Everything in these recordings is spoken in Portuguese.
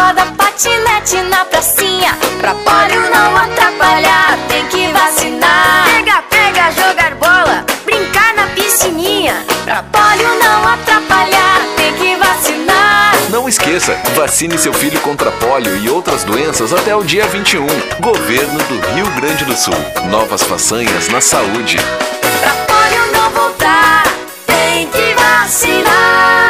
Corda, patinete na pracinha. Pra polio não atrapalhar, tem que vacinar. Pega, pega, jogar bola, brincar na piscininha. Pra polio não atrapalhar, tem que vacinar. Não esqueça, vacine seu filho contra pólio e outras doenças até o dia 21. Governo do Rio Grande do Sul. Novas façanhas na saúde. Pra polio não voltar, tem que vacinar.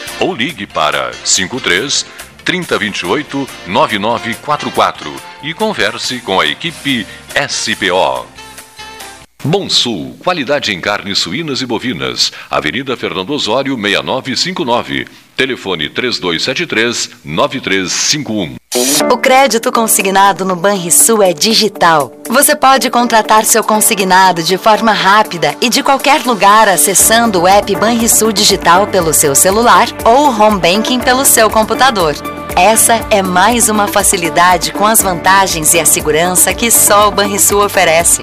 ou ligue para 53 3028 9944 e converse com a equipe SPO. Bom Sul, qualidade em carnes suínas e bovinas. Avenida Fernando Osório, 6959. Telefone 3273-9351. O crédito consignado no Banrisul é digital. Você pode contratar seu consignado de forma rápida e de qualquer lugar acessando o app Banrisul Digital pelo seu celular ou o home banking pelo seu computador. Essa é mais uma facilidade com as vantagens e a segurança que só o Banrisul oferece.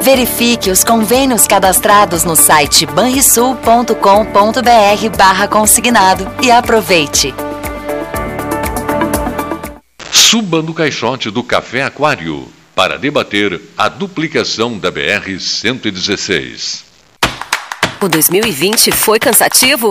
Verifique os convênios cadastrados no site banrisul.com.br barra consignado e aproveite. Suba no caixote do Café Aquário para debater a duplicação da BR-116. O 2020 foi cansativo?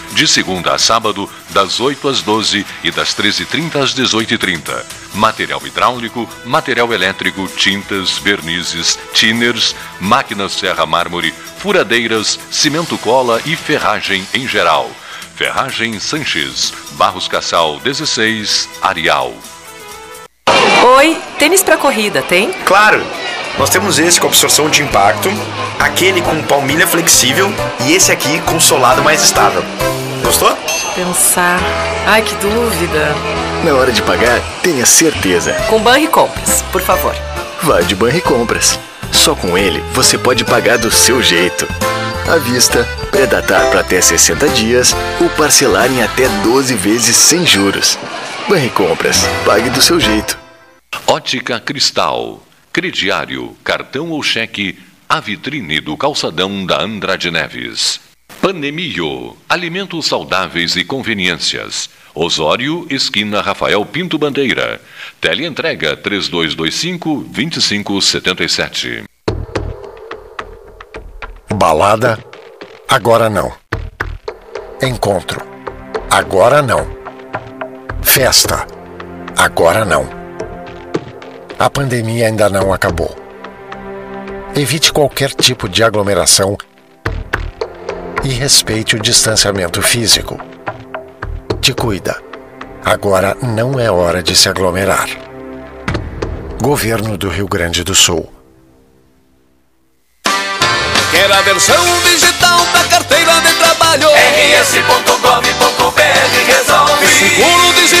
De segunda a sábado, das 8 às 12 e das 13h30 às 18h30. Material hidráulico, material elétrico, tintas, vernizes, tinners, máquinas serra mármore, furadeiras, cimento cola e ferragem em geral. Ferragem Sanches, Barros Cassal 16, Arial. Oi, tênis pra corrida, tem? Claro! Nós temos esse com absorção de impacto, aquele com palmilha flexível e esse aqui com solado mais estável. Gostou? Pensar. Ai, que dúvida. Na hora de pagar, tenha certeza. Com Banri Compras, por favor. Vá de Banri Compras. Só com ele você pode pagar do seu jeito. À vista, predatar para até 60 dias ou parcelar em até 12 vezes sem juros. Banri Compras. Pague do seu jeito. Ótica Cristal. Crediário, cartão ou cheque, a vitrine do calçadão da Andrade Neves. Panemio, alimentos saudáveis e conveniências. Osório, esquina Rafael Pinto Bandeira. Teleentrega 3225-2577. Balada Agora não. Encontro. Agora não. Festa. Agora não. A pandemia ainda não acabou. Evite qualquer tipo de aglomeração e respeite o distanciamento físico. Te cuida. Agora não é hora de se aglomerar. Governo do Rio Grande do Sul. Quer a versão digital da carteira de trabalho? rs.gov.br resolve. Seguro-desemprego pra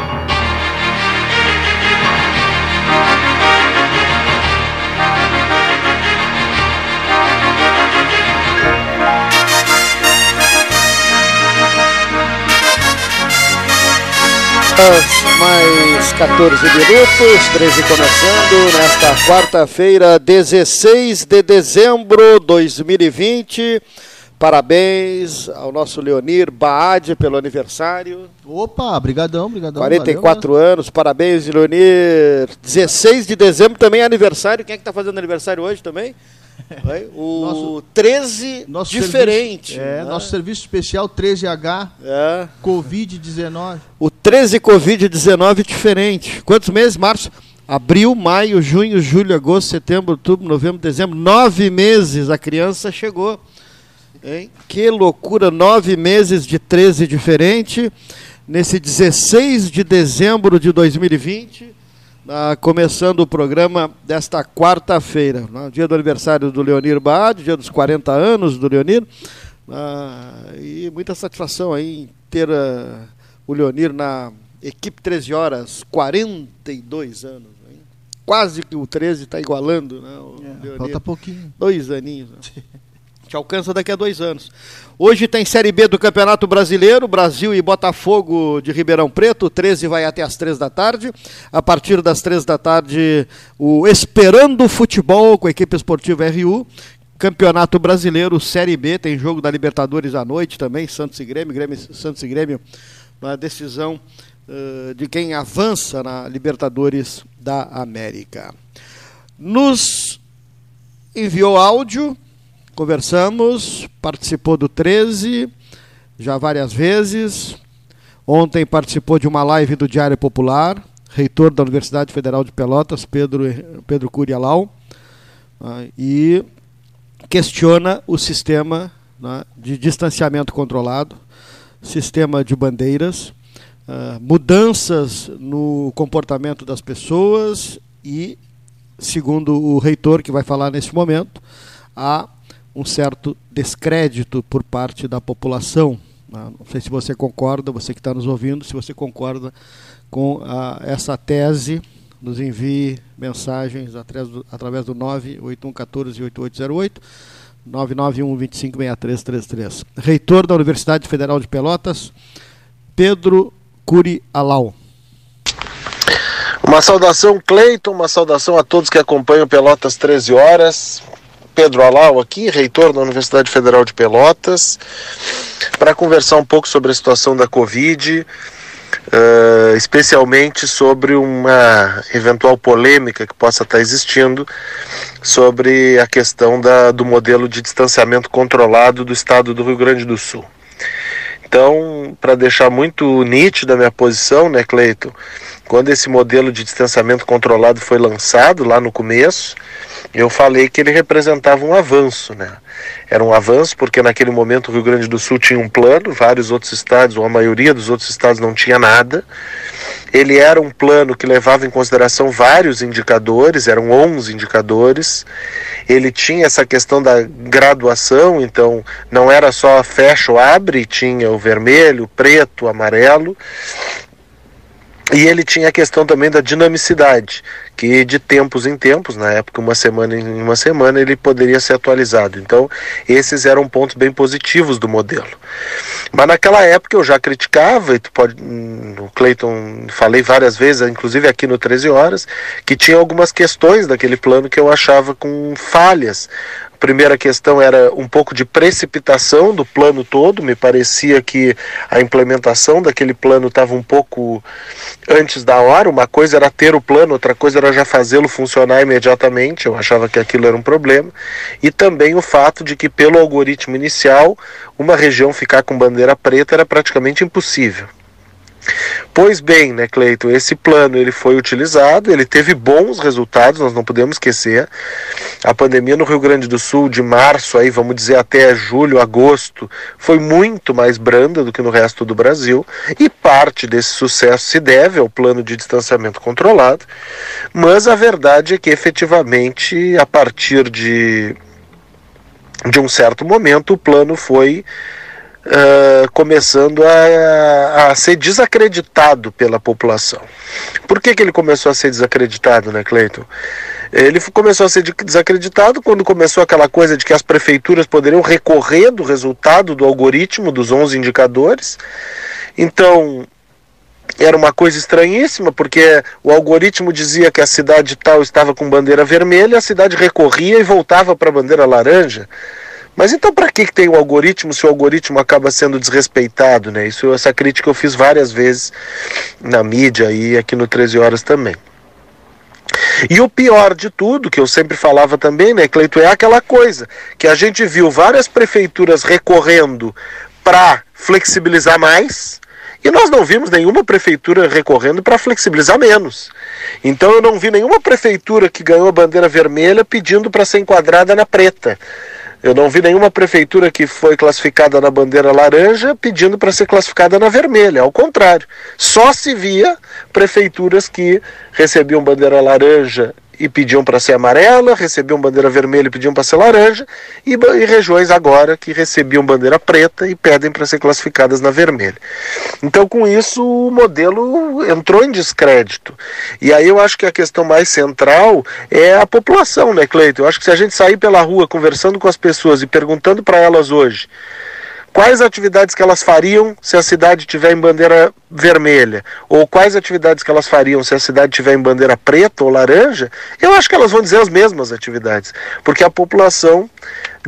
Mais 14 minutos, 13 começando nesta quarta-feira, 16 de dezembro de 2020. Parabéns ao nosso Leonir Baade pelo aniversário. Opa, brigadão, brigadão. 44 valeu, anos, parabéns, Leonir. 16 de dezembro também é aniversário. Quem é que está fazendo aniversário hoje também? O nosso, 13 nosso diferente. Serviço, é, né? nosso serviço especial 13H é. Covid-19. O 13 Covid-19 diferente. Quantos meses, Março? Abril, maio, junho, julho, agosto, setembro, outubro, novembro, dezembro. Nove meses a criança chegou. Hein? Que loucura, nove meses de 13 diferente. Nesse 16 de dezembro de 2020, ah, começando o programa desta quarta-feira, no dia do aniversário do Leonir Baade, dia dos 40 anos do Leonir. Ah, e muita satisfação aí em ter ah, o Leonir na equipe 13 horas, 42 anos. Hein? Quase que o 13 está igualando. Né, o É, Leonir. falta pouquinho. Dois aninhos. Né? Te alcança daqui a dois anos. Hoje tem Série B do Campeonato Brasileiro, Brasil e Botafogo de Ribeirão Preto. O 13 vai até as três da tarde. A partir das três da tarde, o Esperando Futebol com a equipe esportiva RU. Campeonato Brasileiro, Série B, tem jogo da Libertadores à noite também, Santos e Grêmio, Grêmio Santos e Grêmio, na decisão uh, de quem avança na Libertadores da América. Nos enviou áudio, conversamos, participou do 13, já várias vezes. Ontem participou de uma live do Diário Popular, reitor da Universidade Federal de Pelotas, Pedro, Pedro Curialau, ah, e questiona o sistema né, de distanciamento controlado, sistema de bandeiras, ah, mudanças no comportamento das pessoas e, segundo o reitor que vai falar nesse momento, há um certo descrédito por parte da população. Não sei se você concorda, você que está nos ouvindo, se você concorda com a, essa tese, nos envie mensagens através do, através do 981148808, 991256333. Reitor da Universidade Federal de Pelotas, Pedro Curi Alau. Uma saudação, Cleiton, uma saudação a todos que acompanham Pelotas 13 horas. Pedro Alau aqui, reitor da Universidade Federal de Pelotas, para conversar um pouco sobre a situação da Covid, uh, especialmente sobre uma eventual polêmica que possa estar existindo sobre a questão da, do modelo de distanciamento controlado do estado do Rio Grande do Sul. Então, para deixar muito nítida a minha posição, né, Cleiton, quando esse modelo de distanciamento controlado foi lançado lá no começo, eu falei que ele representava um avanço, né? Era um avanço porque naquele momento o Rio Grande do Sul tinha um plano, vários outros estados, ou a maioria dos outros estados não tinha nada. Ele era um plano que levava em consideração vários indicadores, eram 11 indicadores. Ele tinha essa questão da graduação, então não era só fecha ou abre, tinha o vermelho, o preto, o amarelo. E ele tinha a questão também da dinamicidade, que de tempos em tempos, na época uma semana em uma semana, ele poderia ser atualizado. Então, esses eram pontos bem positivos do modelo. Mas naquela época eu já criticava, e tu pode, o Cleiton falei várias vezes, inclusive aqui no 13 horas, que tinha algumas questões daquele plano que eu achava com falhas primeira questão era um pouco de precipitação do plano todo, me parecia que a implementação daquele plano estava um pouco antes da hora. Uma coisa era ter o plano, outra coisa era já fazê-lo funcionar imediatamente. Eu achava que aquilo era um problema. E também o fato de que, pelo algoritmo inicial, uma região ficar com bandeira preta era praticamente impossível. Pois bem, né, Cleiton, esse plano ele foi utilizado, ele teve bons resultados, nós não podemos esquecer. A pandemia no Rio Grande do Sul de março aí, vamos dizer até julho, agosto, foi muito mais branda do que no resto do Brasil, e parte desse sucesso se deve ao plano de distanciamento controlado. Mas a verdade é que efetivamente a partir de de um certo momento o plano foi uh, começando a, a, ser desacreditado pela população. Por que, que ele começou a ser desacreditado, né, Cleiton? Ele começou a ser desacreditado quando começou aquela coisa de que as prefeituras poderiam recorrer do resultado do algoritmo dos 11 indicadores. Então, era uma coisa estranhíssima, porque o algoritmo dizia que a cidade tal estava com bandeira vermelha, a cidade recorria e voltava para a bandeira laranja. Mas então para que, tem o algoritmo se o algoritmo acaba sendo desrespeitado, né? Isso essa crítica eu fiz várias vezes na mídia e aqui no 13 horas também. E o pior de tudo, que eu sempre falava também, né, Cleito, é aquela coisa que a gente viu várias prefeituras recorrendo para flexibilizar mais, e nós não vimos nenhuma prefeitura recorrendo para flexibilizar menos. Então eu não vi nenhuma prefeitura que ganhou a bandeira vermelha pedindo para ser enquadrada na preta. Eu não vi nenhuma prefeitura que foi classificada na bandeira laranja pedindo para ser classificada na vermelha. Ao contrário, só se via prefeituras que recebiam bandeira laranja e pediam para ser amarela, recebiam bandeira vermelha e pediam para ser laranja, e, e, regiões agora que recebiam bandeira preta e pedem para ser classificadas na vermelha. Então, com isso, o modelo entrou em descrédito. E aí eu acho que a questão mais central é a população, né, Cleiton? Eu acho que se a gente sair pela rua conversando com as pessoas e perguntando para elas hoje quais atividades que elas fariam se a cidade tiver em bandeira vermelha, ou quais atividades que elas fariam se a cidade tiver em bandeira preta ou laranja, eu acho que elas vão dizer as mesmas atividades, porque a população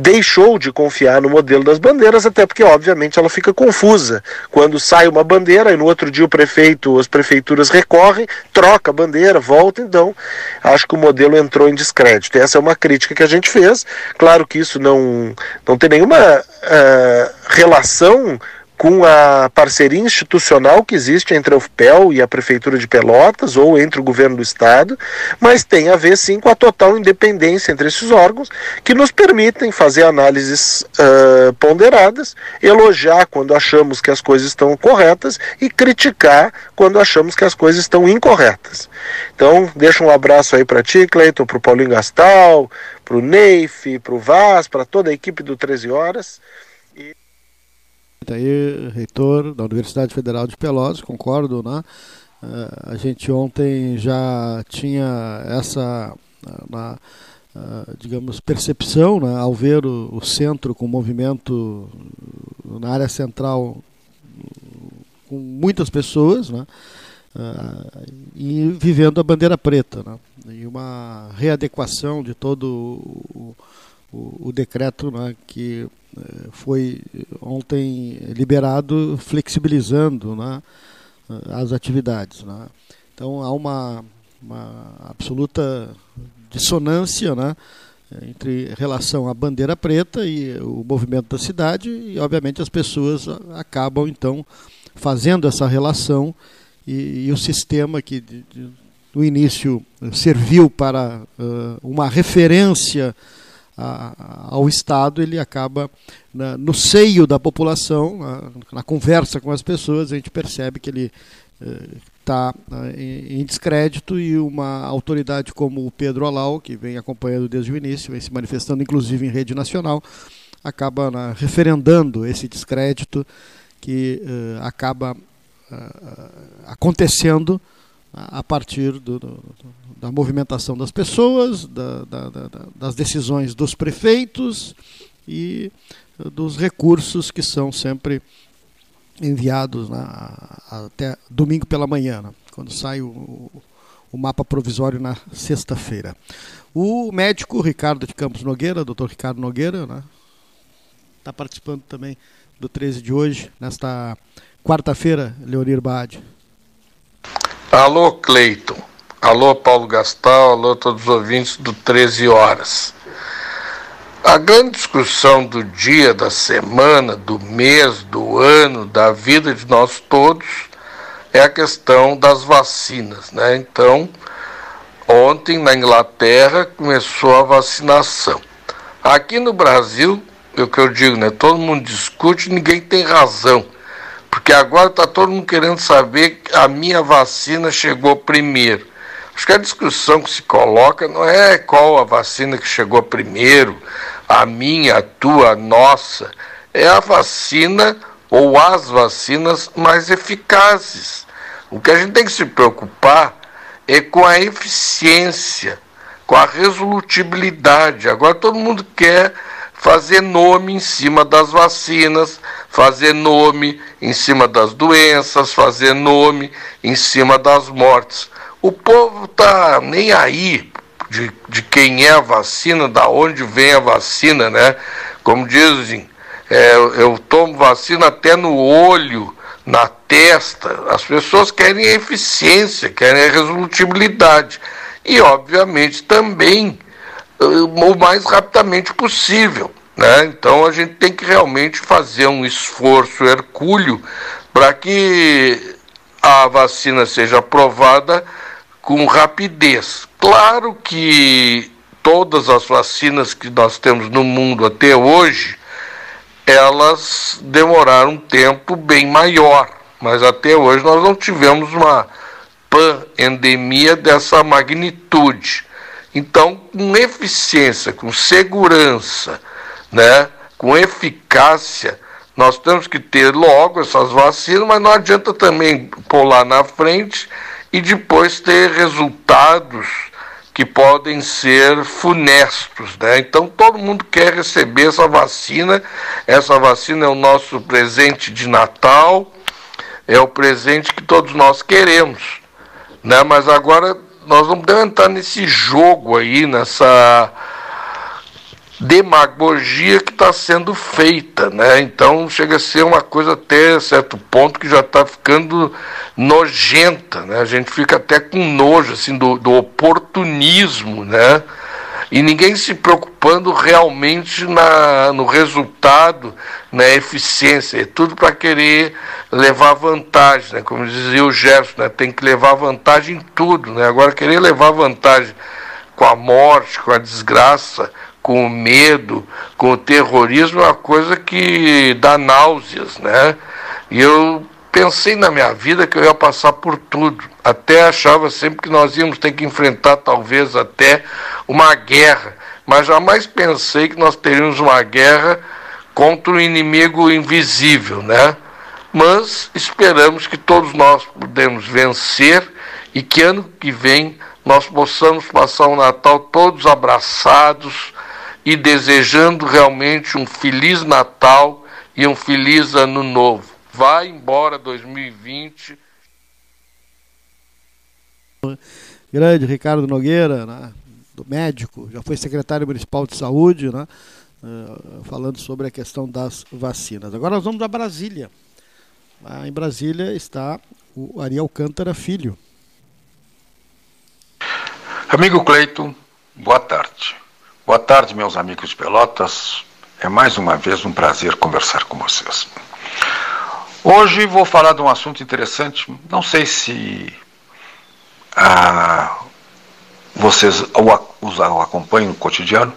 deixou de confiar no modelo das bandeiras, até porque, obviamente, ela fica confusa. Quando sai uma bandeira e no outro dia o prefeito, as prefeituras recorrem, troca a bandeira, volta, então acho que o modelo entrou em descrédito. Essa é uma crítica que a gente fez. Claro que isso não, não tem nenhuma uh, relação com a parceria institucional que existe entre a UFPEL e a Prefeitura de Pelotas, ou entre o governo do Estado, mas tem a ver sim com a total independência entre esses órgãos, que nos permitem fazer análises uh, ponderadas, elogiar quando achamos que as coisas estão corretas e criticar quando achamos que as coisas estão incorretas. Então, deixa um abraço aí para ti, Cleiton, para o Paulinho Gastal, para o Neif, para o Vaz, para toda a equipe do 13 Horas. Aí, reitor da Universidade Federal de Pelotas, concordo, né? Uh, a gente ontem já tinha essa, uh, uh, digamos, percepção, né, ao ver o, o, centro com movimento na área central com muitas pessoas, né? e vivendo a bandeira preta, né? E uma readequação de todo o, o, o decreto né, que eh, foi ontem liberado flexibilizando né, as atividades. Né. Então há uma, uma absoluta dissonância né, entre relação à bandeira preta e o movimento da cidade e obviamente as pessoas acabam então fazendo essa relação e, e o sistema que de, de, no início serviu para uh, uma referência a, ao Estado, ele acaba na, no seio da população, na, na, conversa com as pessoas, a gente percebe que ele está eh, em, em descrédito e uma autoridade como o Pedro Alau, que vem acompanhando desde o início, vem se manifestando inclusive em rede nacional, acaba referendando esse descrédito que uh, acaba acontecendo a partir do, do, da movimentação das pessoas, da, da, das decisões dos prefeitos e dos recursos que são sempre enviados na, até domingo pela manhã, né, quando sai o, o mapa provisório na sexta-feira. O médico Ricardo de Campos Nogueira, doutor Ricardo Nogueira, está né, participando também do 13 de hoje, nesta quarta-feira, Leonir Bade. Alô, Cleiton. Alô, Paulo Gastal. Alô, todos os ouvintes do 13 Horas. A grande discussão do dia, da semana, do mês, do ano, da vida de nós todos é a questão das vacinas, né? Então, ontem na Inglaterra começou a vacinação. Aqui no Brasil, é o que eu digo, né? Todo mundo discute, ninguém tem razão. Porque agora está todo mundo querendo saber que a minha vacina chegou primeiro. Acho que a discussão que se coloca não é qual a vacina que chegou primeiro, a minha, a tua, a nossa, é a vacina ou as vacinas mais eficazes. O que a gente tem que se preocupar é com a eficiência, com a resolutibilidade. Agora todo mundo quer fazer nome em cima das vacinas, fazer nome em cima das doenças, fazer nome em cima das mortes. O povo tá nem aí de, de quem é a vacina, da onde vem a vacina, né? Como dizem, é, eu tomo vacina até no olho, na testa. As pessoas querem eficiência, querem resolutibilidade. E, obviamente, também o mais rapidamente possível. Né? Então a gente tem que realmente fazer um esforço hercúleo para que a vacina seja aprovada com rapidez. Claro que todas as vacinas que nós temos no mundo até hoje, elas demoraram um tempo bem maior, mas até hoje nós não tivemos uma pandemia dessa magnitude. Então, com eficiência, com segurança, né, com eficácia, nós temos que ter logo essas vacinas, mas não adianta também lá na frente e depois ter resultados que podem ser funestos, né? Então todo mundo quer receber essa vacina. Essa vacina é o nosso presente de Natal, é o presente que todos nós queremos, né? Mas agora nós vamos entrar nesse jogo aí, nessa demagogia que está sendo feita, né? Então chega a ser uma coisa até certo ponto que já está ficando nojenta, né? A gente fica até com nojo assim do, do oportunismo, né? E ninguém se preocupando realmente na, no resultado, na eficiência. É tudo para querer levar vantagem, né? Como dizia o Gerson, né? Tem que levar vantagem em tudo, né? Agora querer levar vantagem com a morte, com a desgraça, com o medo, com o terrorismo, é uma coisa que dá náuseas, né? E eu pensei na minha vida que eu ia passar por tudo. Até achava sempre que nós íamos ter que enfrentar talvez até uma guerra, mas jamais pensei que nós teríamos uma guerra contra um inimigo invisível, né? Mas esperamos que todos nós podemos vencer e que ano que vem nós possamos passar o Natal todos abraçados, e desejando realmente um feliz Natal e um feliz Ano Novo. Vai embora 2020. Grande Ricardo Nogueira, né, do médico, já foi secretário municipal de saúde, né, uh, falando sobre a questão das vacinas. Agora nós vamos a Brasília. Lá em Brasília está o Ariel Cântara Filho. Amigo Cleito, boa tarde. Boa tarde, meus amigos de Pelotas. É mais uma vez um prazer conversar com vocês. Hoje vou falar de um assunto interessante. Não sei se ah, vocês o, acompanham no cotidiano,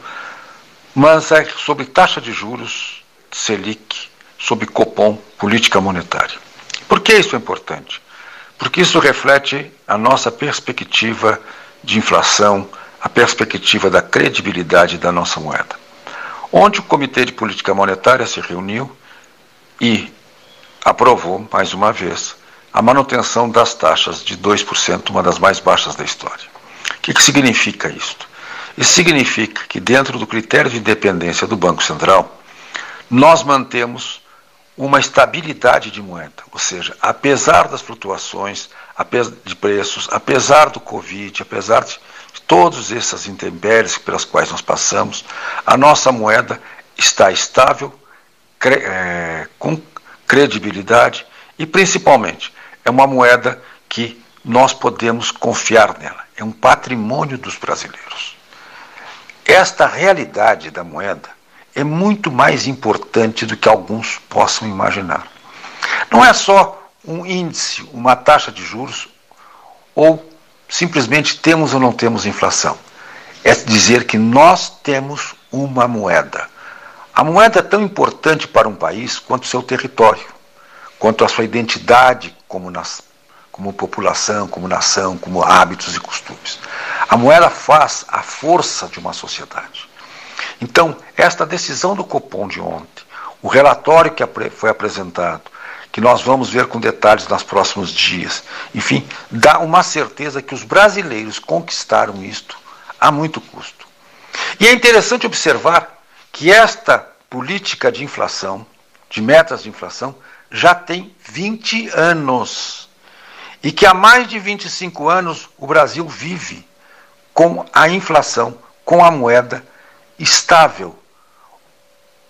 mas é sobre taxa de juros, Selic, sobre Copom, política monetária. Por que isso é importante? Porque isso reflete a nossa perspectiva de inflação a perspectiva da credibilidade da nossa moeda. Onde o Comitê de Política Monetária se reuniu e aprovou, mais uma vez, a manutenção das taxas de 2%, uma das mais baixas da história. O que, que significa isto? Isso significa que, dentro do critério de independência do Banco Central, nós mantemos uma estabilidade de moeda, ou seja, apesar das flutuações de preços, apesar do Covid, apesar de todas essas intempéries pelas quais nós passamos, a nossa moeda está estável, é, com credibilidade e, principalmente, é uma moeda que nós podemos confiar nela. É um patrimônio dos brasileiros. Esta realidade da moeda é muito mais importante do que alguns possam imaginar. Não é só um índice, uma taxa de juros, ou simplesmente temos ou não temos inflação. É dizer que nós temos uma moeda. A moeda é tão importante para um país quanto seu território, quanto a sua identidade como, como população, como nação, como hábitos e costumes. A moeda faz a força de uma sociedade. Então, esta decisão do Copom de ontem, o relatório que foi apresentado, que nós vamos ver com detalhes nos próximos dias, enfim, dá uma certeza que os brasileiros conquistaram isto a muito custo. E é interessante observar que esta política de inflação, de metas de inflação, já tem 20 anos. E que há mais de 25 anos o Brasil vive com a inflação, com a moeda estável.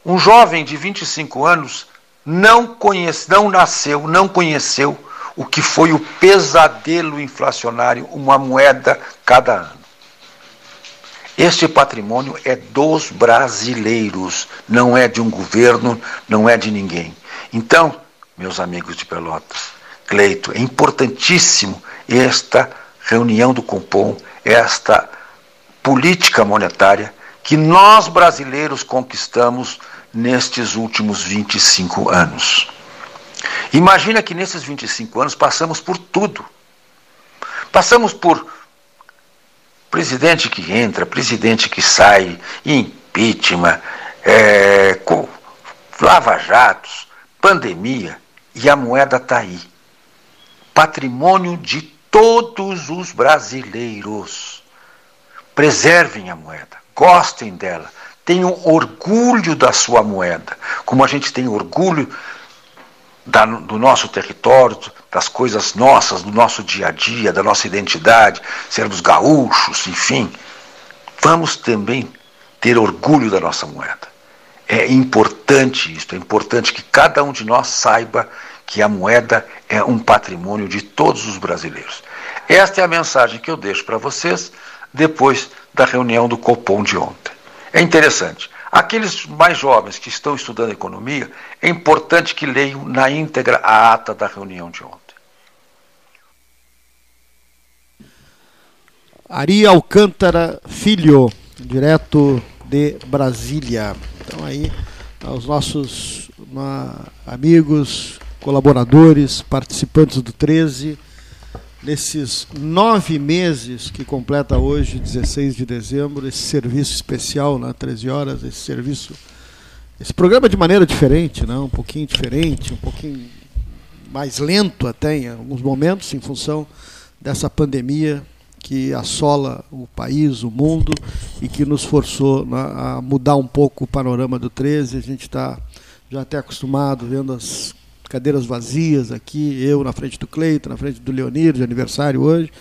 Um jovem de 25 anos não, conhece, não nasceu, não conheceu o que foi o pesadelo inflacionário, uma moeda cada ano. Este patrimônio é dos brasileiros, não é de um governo, não é de ninguém. Então, meus amigos de Pelotas, Cleito, é importantíssimo esta reunião do Compom, esta política monetária que nós brasileiros conquistamos nestes últimos 25 anos. Imagina que nesses 25 anos passamos por tudo. Passamos por presidente que entra, presidente que sai, impeachment, é, lava-jatos, pandemia, e a moeda está aí. Patrimônio de todos os brasileiros. Preservem a moeda gostem dela, tenham orgulho da sua moeda, como a gente tem orgulho da, do nosso território, das coisas nossas, do nosso dia a dia, da nossa identidade, sermos gaúchos, enfim. Vamos também ter orgulho da nossa moeda. É importante isso, é importante que cada um de nós saiba que a moeda é um patrimônio de todos os brasileiros. Esta é a mensagem que eu deixo para vocês depois da reunião do Copom de ontem. É interessante. Aqueles mais jovens que estão estudando economia, é importante que leiam na íntegra a ata da reunião de ontem. Ari Alcântara Filho, direto de Brasília. Então aí, aos nossos uma, amigos, colaboradores, participantes do 13, nesses nove meses que completa hoje, 16 de dezembro, esse serviço especial, né, 13 horas, esse serviço, esse programa de maneira diferente, né, um pouquinho diferente, um pouquinho mais lento até em alguns momentos, em função dessa pandemia que assola o país, o mundo e que nos forçou né, a mudar um pouco o panorama do 13. A gente está já até acostumado vendo as cadeiras vazias aqui, eu na frente do Cleito, na frente do Leonir, de aniversário hoje.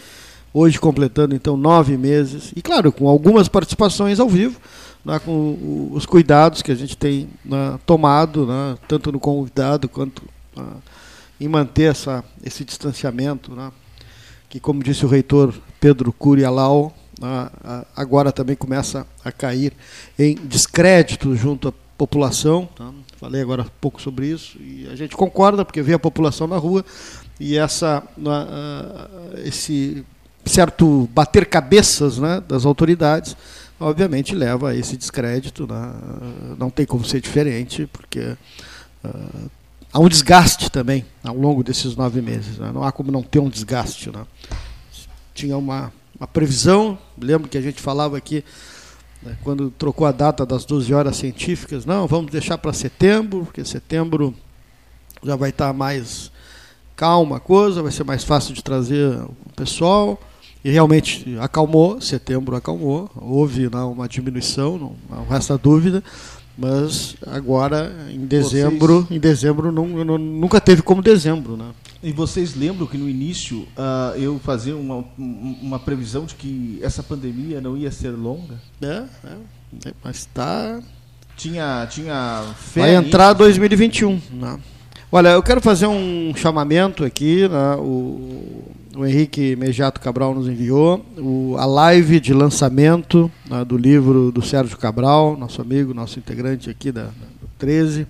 Hoje completando então nove meses. E claro, com algumas participações ao vivo, né, com os cuidados que a gente tem né, tomado, né, tanto no convidado quanto né, em manter essa, esse distanciamento, né, que como disse o reitor Pedro Curialau, né, agora também começa a cair em descrédito junto à população. Falei agora pouco sobre isso e a gente concorda porque vê a população na rua e essa uh, esse certo bater cabeças né, das autoridades obviamente leva a esse descrédito né? não tem como ser diferente porque uh, há um desgaste também ao longo desses nove meses né? não há como não ter um desgaste né? tinha uma, uma previsão lembro que a gente falava aqui né, quando trocou a data das 12 horas científicas, não, vamos deixar para setembro, porque setembro já vai estar tá mais calma a coisa, vai ser mais fácil de trazer o pessoal. E realmente acalmou, setembro acalmou, houve né, uma diminuição, não, não resta dúvida, mas agora em dezembro, Vocês- em dezembro não, não- nunca teve como dezembro, né? E vocês lembram que no início ah, eu fazia uma, um- uma previsão de que essa pandemia não ia ser longa? É, é. Mas está. Tinha, tinha fé. Vai entrar 2021. Né? Olha, eu quero fazer um chamamento aqui. Né? O, o Henrique Mejato Cabral nos enviou o- a live de lançamento né, do livro do Sérgio Cabral, nosso amigo, nosso integrante aqui da, da- do 13.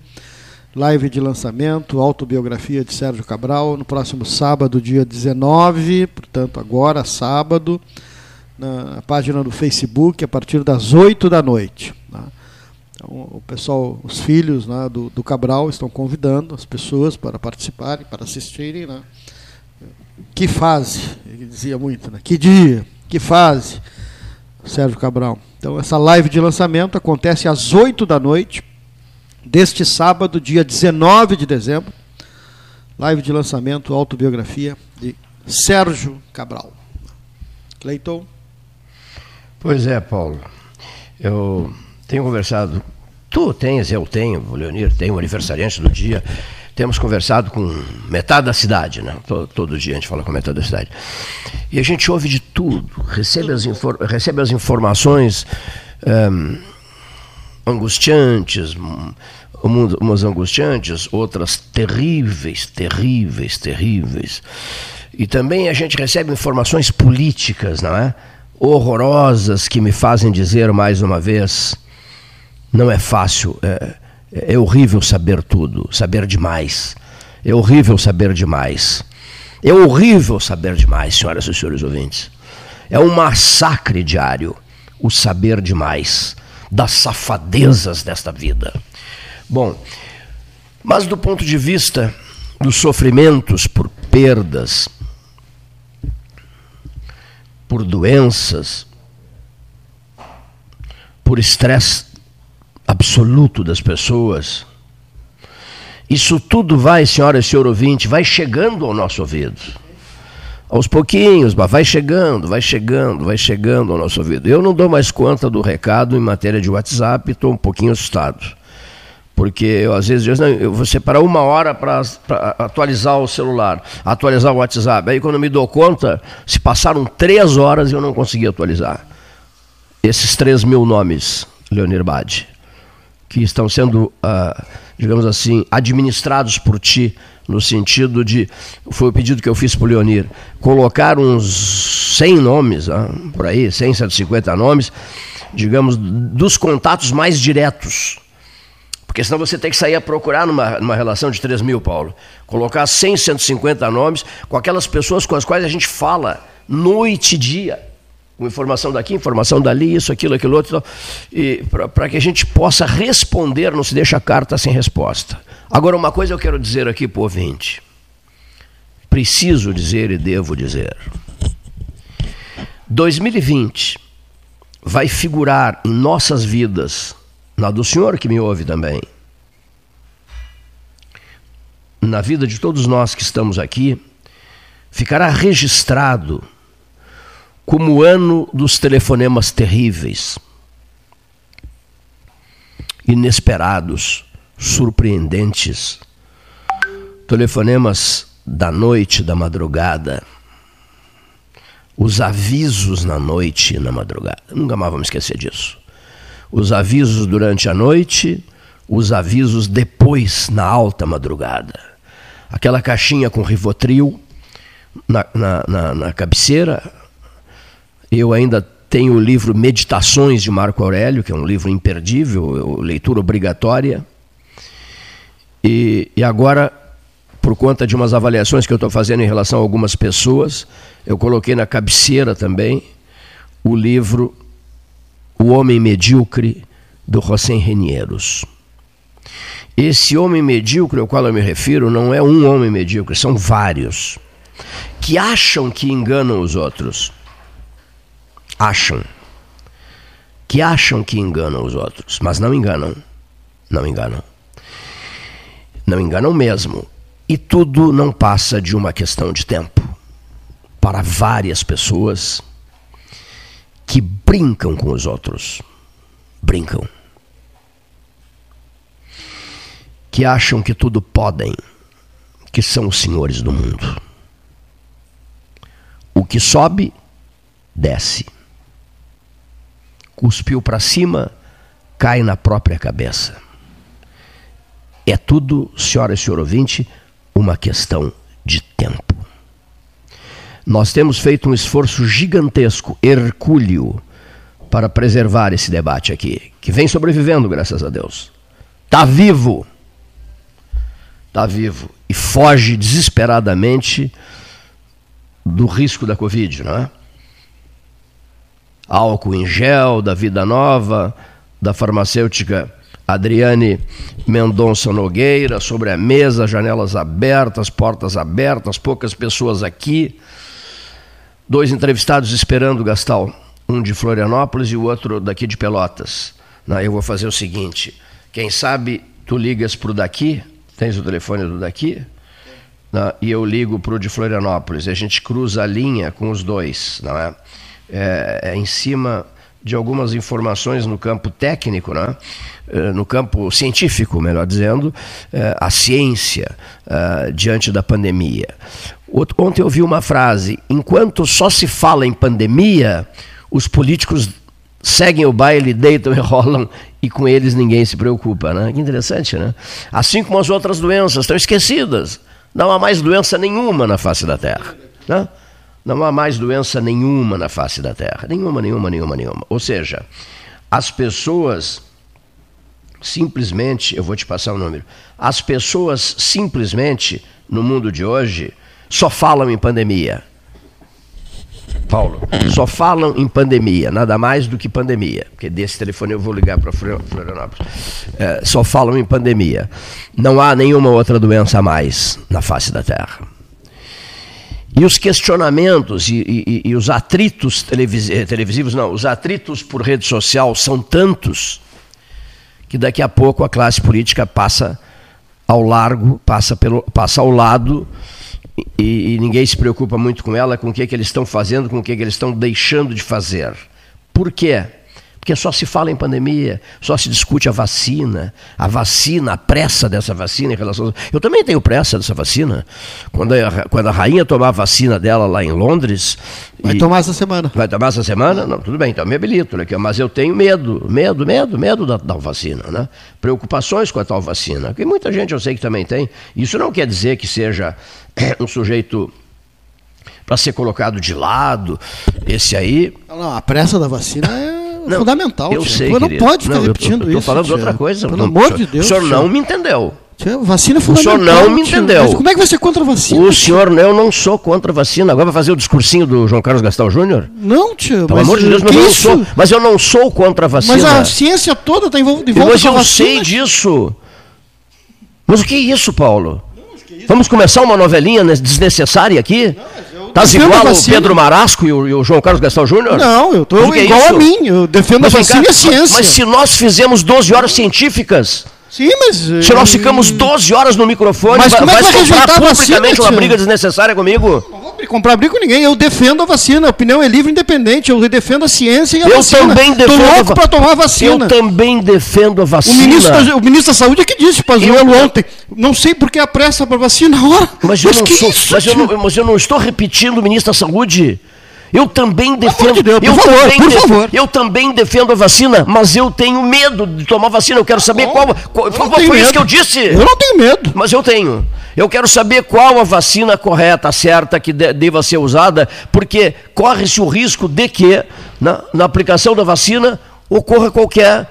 Live de lançamento, autobiografia de Sérgio Cabral, no próximo sábado, dia 19, portanto, agora, sábado, na página do Facebook, a partir das 8 da noite. né? Então, o pessoal, os filhos né, do, do Cabral estão convidando as pessoas para participarem, para assistirem. Né? Que fase, ele dizia muito, né? que dia, que fase, Sérgio Cabral. Então, essa live de lançamento acontece às 8 da noite, deste sábado, dia 19 de dezembro. Live de lançamento, autobiografia de Sérgio Cabral. Cleiton. Pois é, Paulo. Eu tenho conversado. Tu tens, eu tenho, o Leonir tem, o aniversariante do dia. Temos conversado com metade da cidade, né? Todo, todo dia a gente fala com metade da cidade. E a gente ouve de tudo, recebe as, infor- recebe as informações ehm, angustiantes, hum, umas angustiantes, outras terríveis, terríveis, terríveis. E também a gente recebe informações políticas, não é? Horrorosas que me fazem dizer mais uma vez: não é fácil, é, é horrível saber tudo, saber demais. É horrível saber demais. É horrível saber demais, senhoras e senhores ouvintes. É um massacre diário o saber demais das safadezas desta vida. Bom, mas do ponto de vista dos sofrimentos por perdas, por doenças, por estresse absoluto das pessoas, isso tudo vai, senhora e senhor ouvinte, vai chegando ao nosso ouvido. Aos pouquinhos, mas vai chegando, vai chegando, vai chegando ao nosso ouvido. Eu não dou mais conta do recado em matéria de WhatsApp, estou um pouquinho assustado. Porque eu, às vezes eu, não, eu vou separar uma hora para atualizar o celular, atualizar o WhatsApp. Aí quando eu me dou conta, se passaram três horas e eu não consegui atualizar. Esses três mil nomes, Leonir Bade, que estão sendo, ah, digamos assim, administrados por ti, no sentido de, foi o pedido que eu fiz para o Leonir, colocar uns 100 nomes, ah, por aí, 100, 150 nomes, digamos, dos contatos mais diretos. Porque senão você tem que sair a procurar numa, numa relação de 3 mil, Paulo. Colocar 100, 150 nomes com aquelas pessoas com as quais a gente fala noite e dia. Com informação daqui, informação dali, isso, aquilo, aquilo outro. E para que a gente possa responder, não se deixa a carta sem resposta. Agora, uma coisa eu quero dizer aqui para o ouvinte. Preciso dizer e devo dizer. 2020 vai figurar em nossas vidas na do senhor que me ouve também, na vida de todos nós que estamos aqui, ficará registrado como o ano dos telefonemas terríveis, inesperados, surpreendentes, telefonemas da noite, da madrugada, os avisos na noite e na madrugada. Nunca mais vamos esquecer disso os avisos durante a noite, os avisos depois, na alta madrugada. Aquela caixinha com Rivotril na, na, na, na cabeceira. Eu ainda tenho o livro Meditações de Marco Aurélio, que é um livro imperdível, leitura obrigatória. E, e agora, por conta de umas avaliações que eu estou fazendo em relação a algumas pessoas, eu coloquei na cabeceira também o livro o Homem Medíocre, do José Renieros. Esse homem medíocre ao qual eu me refiro não é um homem medíocre, são vários que acham que enganam os outros. Acham. Que acham que enganam os outros, mas não enganam. Não enganam. Não enganam mesmo. E tudo não passa de uma questão de tempo para várias pessoas que brincam com os outros. Brincam. Que acham que tudo podem, que são os senhores do mundo. O que sobe, desce. Cuspiu para cima, cai na própria cabeça. É tudo, senhora e senhor ouvinte, uma questão de tempo. Nós temos feito um esforço gigantesco, hercúleo, para preservar esse debate aqui, que vem sobrevivendo, graças a Deus. Está vivo. Está vivo. E foge desesperadamente do risco da Covid, não é? Álcool em gel, da Vida Nova, da farmacêutica Adriane Mendonça Nogueira, sobre a mesa, janelas abertas, portas abertas, poucas pessoas aqui. Dois entrevistados esperando, Gastal. Um de Florianópolis e o outro daqui de Pelotas. Não, eu vou fazer o seguinte: quem sabe tu ligas para o daqui, tens o telefone do daqui? Não, e eu ligo para o de Florianópolis. A gente cruza a linha com os dois, não é? É, é em cima de algumas informações no campo técnico, né? Eh, no campo científico, melhor dizendo, eh, a ciência diante da pandemia. Ontem eu vi uma frase: enquanto só se fala em pandemia, os políticos seguem o baile, deitam e rolam e com eles ninguém se preocupa, né? Que interessante, né? Assim como as outras doenças estão esquecidas. Não há mais doença nenhuma na face da Terra, né? Não há mais doença nenhuma na face da Terra. Nenhuma, nenhuma, nenhuma, nenhuma. Ou seja, as pessoas simplesmente, eu vou te passar o número, as pessoas simplesmente, no mundo de hoje, só falam em pandemia. Paulo, só falam em pandemia, nada mais do que pandemia. Porque desse telefone eu vou ligar para Florianópolis. É, só falam em pandemia. Não há nenhuma outra doença a mais na face da Terra. E os questionamentos e, e, e os atritos eh, televisivos, não, os atritos por rede social são tantos que daqui a pouco a classe política passa ao largo, passa, pelo, passa ao lado e, e ninguém se preocupa muito com ela, com o que, que eles estão fazendo, com o que, que eles estão deixando de fazer. Por quê? Porque só se fala em pandemia, só se discute a vacina, a vacina, a pressa dessa vacina em relação. Eu também tenho pressa dessa vacina. Quando a, quando a rainha tomar a vacina dela lá em Londres. Vai e... tomar essa semana. Vai tomar essa semana? Não, tudo bem, então me habilito, né? mas eu tenho medo, medo, medo, medo da, da vacina, né? Preocupações com a tal vacina, que muita gente eu sei que também tem. Isso não quer dizer que seja um sujeito para ser colocado de lado. Esse aí. Não, não, a pressa da vacina é não, fundamental. Eu sei, Você não pode ficar não, repetindo eu tô, eu tô falando de outra coisa. Pelo amor de Deus. O senhor não me entendeu. Tia, vacina é fundamental. O senhor não me entendeu. Mas como é que vai ser contra a vacina? O senhor, eu não sou contra a vacina. Agora vai fazer o discursinho do João Carlos Gastal Júnior? Não, tio. Pelo amor de Deus, mas eu, não sou, mas eu não sou contra a vacina. Mas a ciência toda está envolvida Mas eu sei disso. Mas o que é isso, Paulo? Vamos começar uma novelinha desnecessária aqui? Estás igual o Pedro Marasco e o, e o, João Carlos Gastão Júnior? Não, eu estou é igual é a mim. Eu defendo mas, a vacina e a ciência. Mas se nós fizemos 12 horas científicas. Sim, mas. Se nós ficamos 12 horas no microfone, mas como é vai, é vai comprar publicamente uma briga desnecessária comigo? Não vou comprar briga com ninguém. Eu defendo a vacina. A opinião é livre e independente. Eu defendo a ciência e a eu vacina. Eu também defendo. Estou louco para tomar a vacina. Eu também defendo a vacina. O ministro, da, o ministro da Saúde é que disse, Pazuello, eu... ontem. Não sei por que a pressa para vacina. Ora, mas, eu, não sou, mas, eu não, mas eu não estou repetindo o ministro da Saúde. Eu também defendo. Deus, eu, favor, também defendo eu também defendo a vacina, mas eu tenho medo de tomar vacina. Eu quero saber qual. qual foi medo. isso que eu disse. Eu não tenho medo. Mas eu tenho. Eu quero saber qual a vacina correta, certa, que de, deva ser usada, porque corre-se o risco de que, na, na aplicação da vacina, ocorra qualquer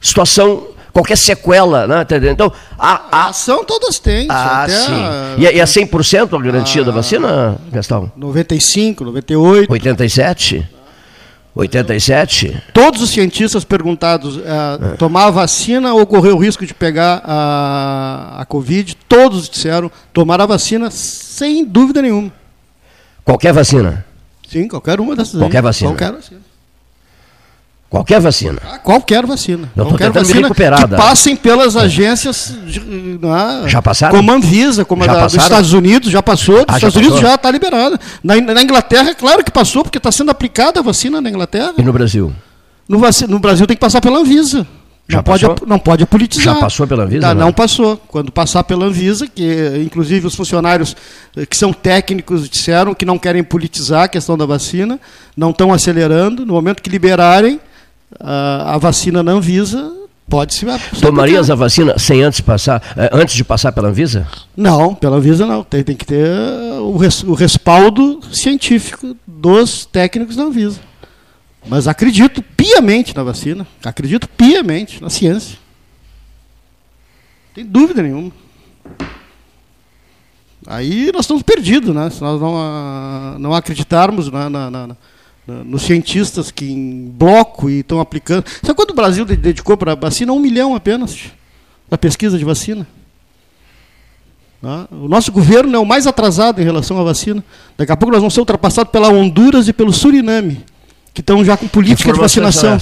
situação qualquer sequela, né? Então, a, a... ação todas têm. Ah, sim. A... E, é, e é 100% a garantia da vacina, Gastão? 95, 98. 87? 87? Todos os cientistas perguntados, uh, é. tomar a vacina ou correr o risco de pegar a, a Covid, todos disseram tomar a vacina sem dúvida nenhuma. Qualquer vacina? Sim, qualquer uma dessas. Qualquer aí. vacina. Qualquer vacina. Qualquer vacina. Qualquer vacina. Eu Qualquer tentando me recuperar que passem pelas agências de, né, Já passaram? Como a Anvisa, como a da- dos? Estados Unidos, já passou. Dos Ah, já Estados Unidos já está liberada. Na, na Inglaterra, claro que passou, porque está sendo aplicada a vacina na Inglaterra. E no Brasil? No, vaci- no Brasil tem que passar pela Anvisa. Já não, pode, passou? não pode politizar. Já passou pela Anvisa, Não, não? não passou. Quando passar pela Anvisa, que inclusive os funcionários eh, que são técnicos disseram que não querem politizar a questão da vacina, não estão acelerando. No momento que liberarem ah, a vacina na Anvisa, pode se se Tomarias a vacina sem antes passar, eh, antes de passar pela Anvisa? Não, pela Anvisa não. Tem, tem que ter eh, o, res- o respaldo científico dos técnicos da Anvisa. Mas acredito piamente na vacina. Acredito piamente na ciência. Não tem dúvida nenhuma. Aí nós estamos perdidos, né? Se nós não, ah, não acreditarmos na- na- na- na- nos cientistas que em bloco e estão aplicando. Sabe quanto o Brasil de- dedicou para a vacina? Um milhão apenas para pesquisa de vacina. Tá? O nosso governo é o mais atrasado em relação à vacina. Daqui a pouco nós vamos ser ultrapassados pela Honduras e pelo Suriname, que estão já com política de vacinação.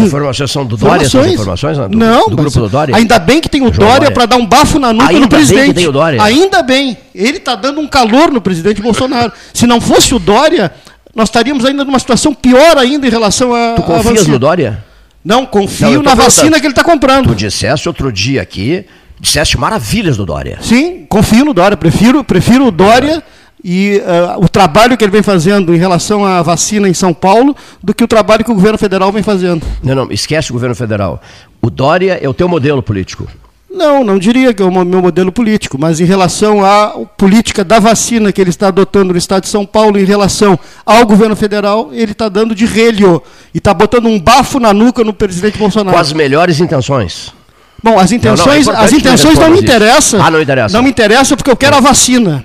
Informações são do Dória, essas informações? né? Do, não, do grupo do Dória? Ainda bem que tem o João Dória para dar um bafo na nuca Ainda no bem presidente. que tem o Dória. Ainda bem. Ele está dando um calor no presidente Bolsonaro. Se não fosse o Dória, nós estaríamos ainda numa situação pior ainda em relação a. Tu a confias vacina. no Dória? Não, confio Não, na vacina que ele está comprando. Tu disseste outro dia aqui, disseste maravilhas do Dória. Sim, confio no Dória. Prefiro, prefiro o Dória e ah, o trabalho que ele vem fazendo em relação à vacina em São Paulo do que o trabalho que o governo federal vem fazendo. Não, não, esquece o governo federal. O Dória é o teu modelo político. Não, não diria que é o meu modelo político, mas em relação à política da vacina que ele está adotando no estado de São Paulo, em relação ao governo federal, ele está dando de relho e está botando um bafo na nuca no presidente Bolsonaro. Com as melhores intenções. Bom, as Não, não, é intenções, as intenções não me interessam. Ah, não interessa. Não me interessa porque eu quero a vacina.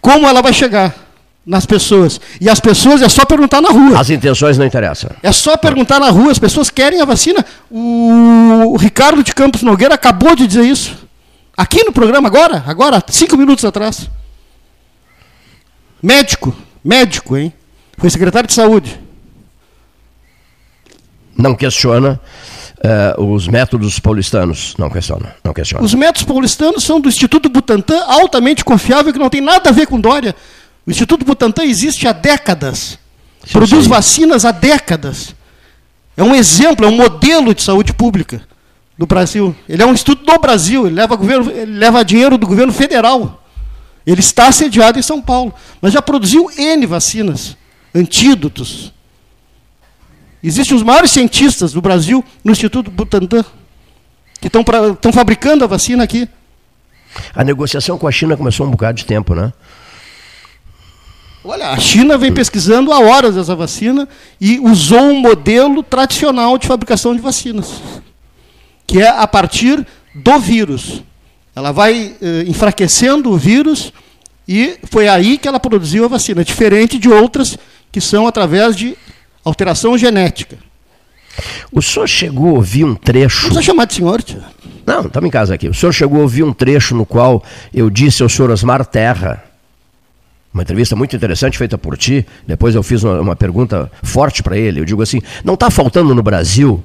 Como ela vai chegar nas pessoas? E as pessoas é só perguntar na rua. As intenções não interessam. É só perguntar na rua, as pessoas querem a vacina. O, Ricardo de Campos Nogueira acabou de dizer isso. Aqui no programa, agora, agora, cinco minutos atrás. Médico, médico, hein? Foi secretário de saúde. Não questiona eh, os métodos paulistanos. Não questiona, não questiona. Os métodos paulistanos são do Instituto Butantan, altamente confiável, que não tem nada a ver com Dória. O Instituto Butantan existe há décadas. Produz sei. vacinas há décadas. É um exemplo, é um modelo de saúde pública do Brasil. Ele é um instituto do Brasil, ele leva, governo, ele leva dinheiro do governo federal. Ele está sediado em São Paulo, mas já produziu N vacinas, antídotos. Existem os maiores cientistas do Brasil no Instituto Butantan, que estão pra- estão fabricando a vacina aqui. A negociação com a China começou há um bocado de tempo, né? Olha, a China vem pesquisando há horas essa vacina e usou um modelo tradicional de fabricação de vacinas, que é a partir do vírus. Ela vai eh, enfraquecendo o vírus e foi aí que ela produziu a vacina, diferente de outras que são através de alteração genética. O senhor chegou a ouvir um trecho. Não precisa chamar de senhor, tia. Não, estamos em casa aqui. O senhor chegou a ouvir um trecho no qual eu disse ao senhor Osmar Terra, uma entrevista muito interessante feita por ti. Depois eu fiz uma, uma pergunta forte para ele. Eu digo assim: não está faltando no Brasil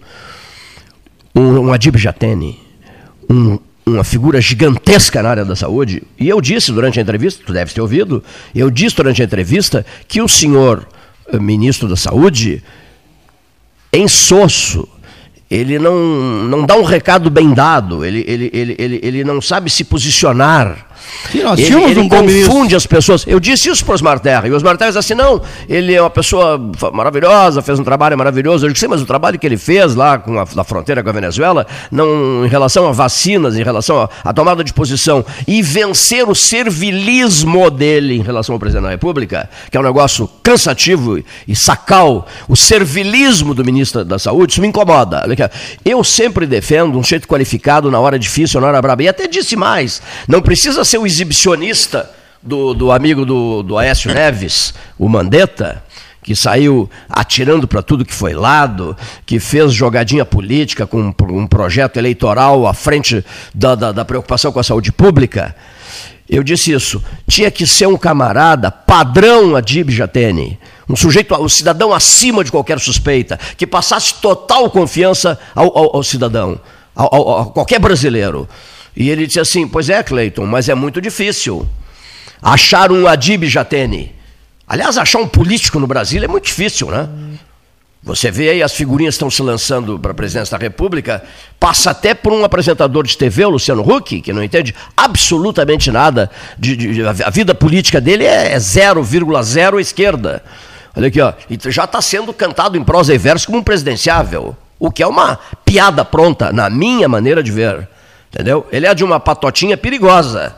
um, um Adib Jatene, um- uma figura gigantesca na área da saúde? E eu disse durante a entrevista, tu deve ter ouvido, eu disse durante a entrevista que o senhor eh, ministro da Saúde em soço. Ele não, não dá um recado bem dado, ele, ele, ele, ele, ele não sabe se posicionar. Sim, nós ele ele um confunde as pessoas. Eu disse isso para o Osmar Terra. E o Osmar Terra disse assim: não, ele é uma pessoa maravilhosa, fez um trabalho maravilhoso. Eu disse, sim, mas o trabalho que ele fez lá com a, na fronteira com a Venezuela, não, em relação a vacinas, em relação à tomada de posição e vencer o servilismo dele em relação ao presidente da República, que é um negócio cansativo e sacal, o servilismo do ministro da Saúde, isso me incomoda. Eu sempre defendo um jeito qualificado na hora difícil, na hora braba. E até disse mais: não precisa ser o exibicionista do, do amigo do, do Aécio Neves, o Mandetta, que saiu atirando para tudo que foi lado, que fez jogadinha política com um, projeto eleitoral à frente da, da, da preocupação com a saúde pública. Eu disse isso. Tinha que ser um camarada padrão Adib Jatene. Um sujeito, um cidadão acima de qualquer suspeita, que passasse total confiança ao, ao, ao cidadão, ao, a qualquer brasileiro. E ele disse assim: Pois é, Cleiton, mas é muito difícil. Achar um Adib Jatene. Aliás, achar um político no Brasil é muito difícil, né? Você vê aí as figurinhas estão se lançando para a presidência da República, passa até por um apresentador de TV, o Luciano Huck, que não entende absolutamente nada. De, de a vida política dele é 0,0 esquerda. Olha aqui, ó, e já está sendo cantado em prosa e verso como um presidenciável, o que é uma piada pronta, na minha maneira de ver. Entendeu? Ele é de uma patotinha perigosa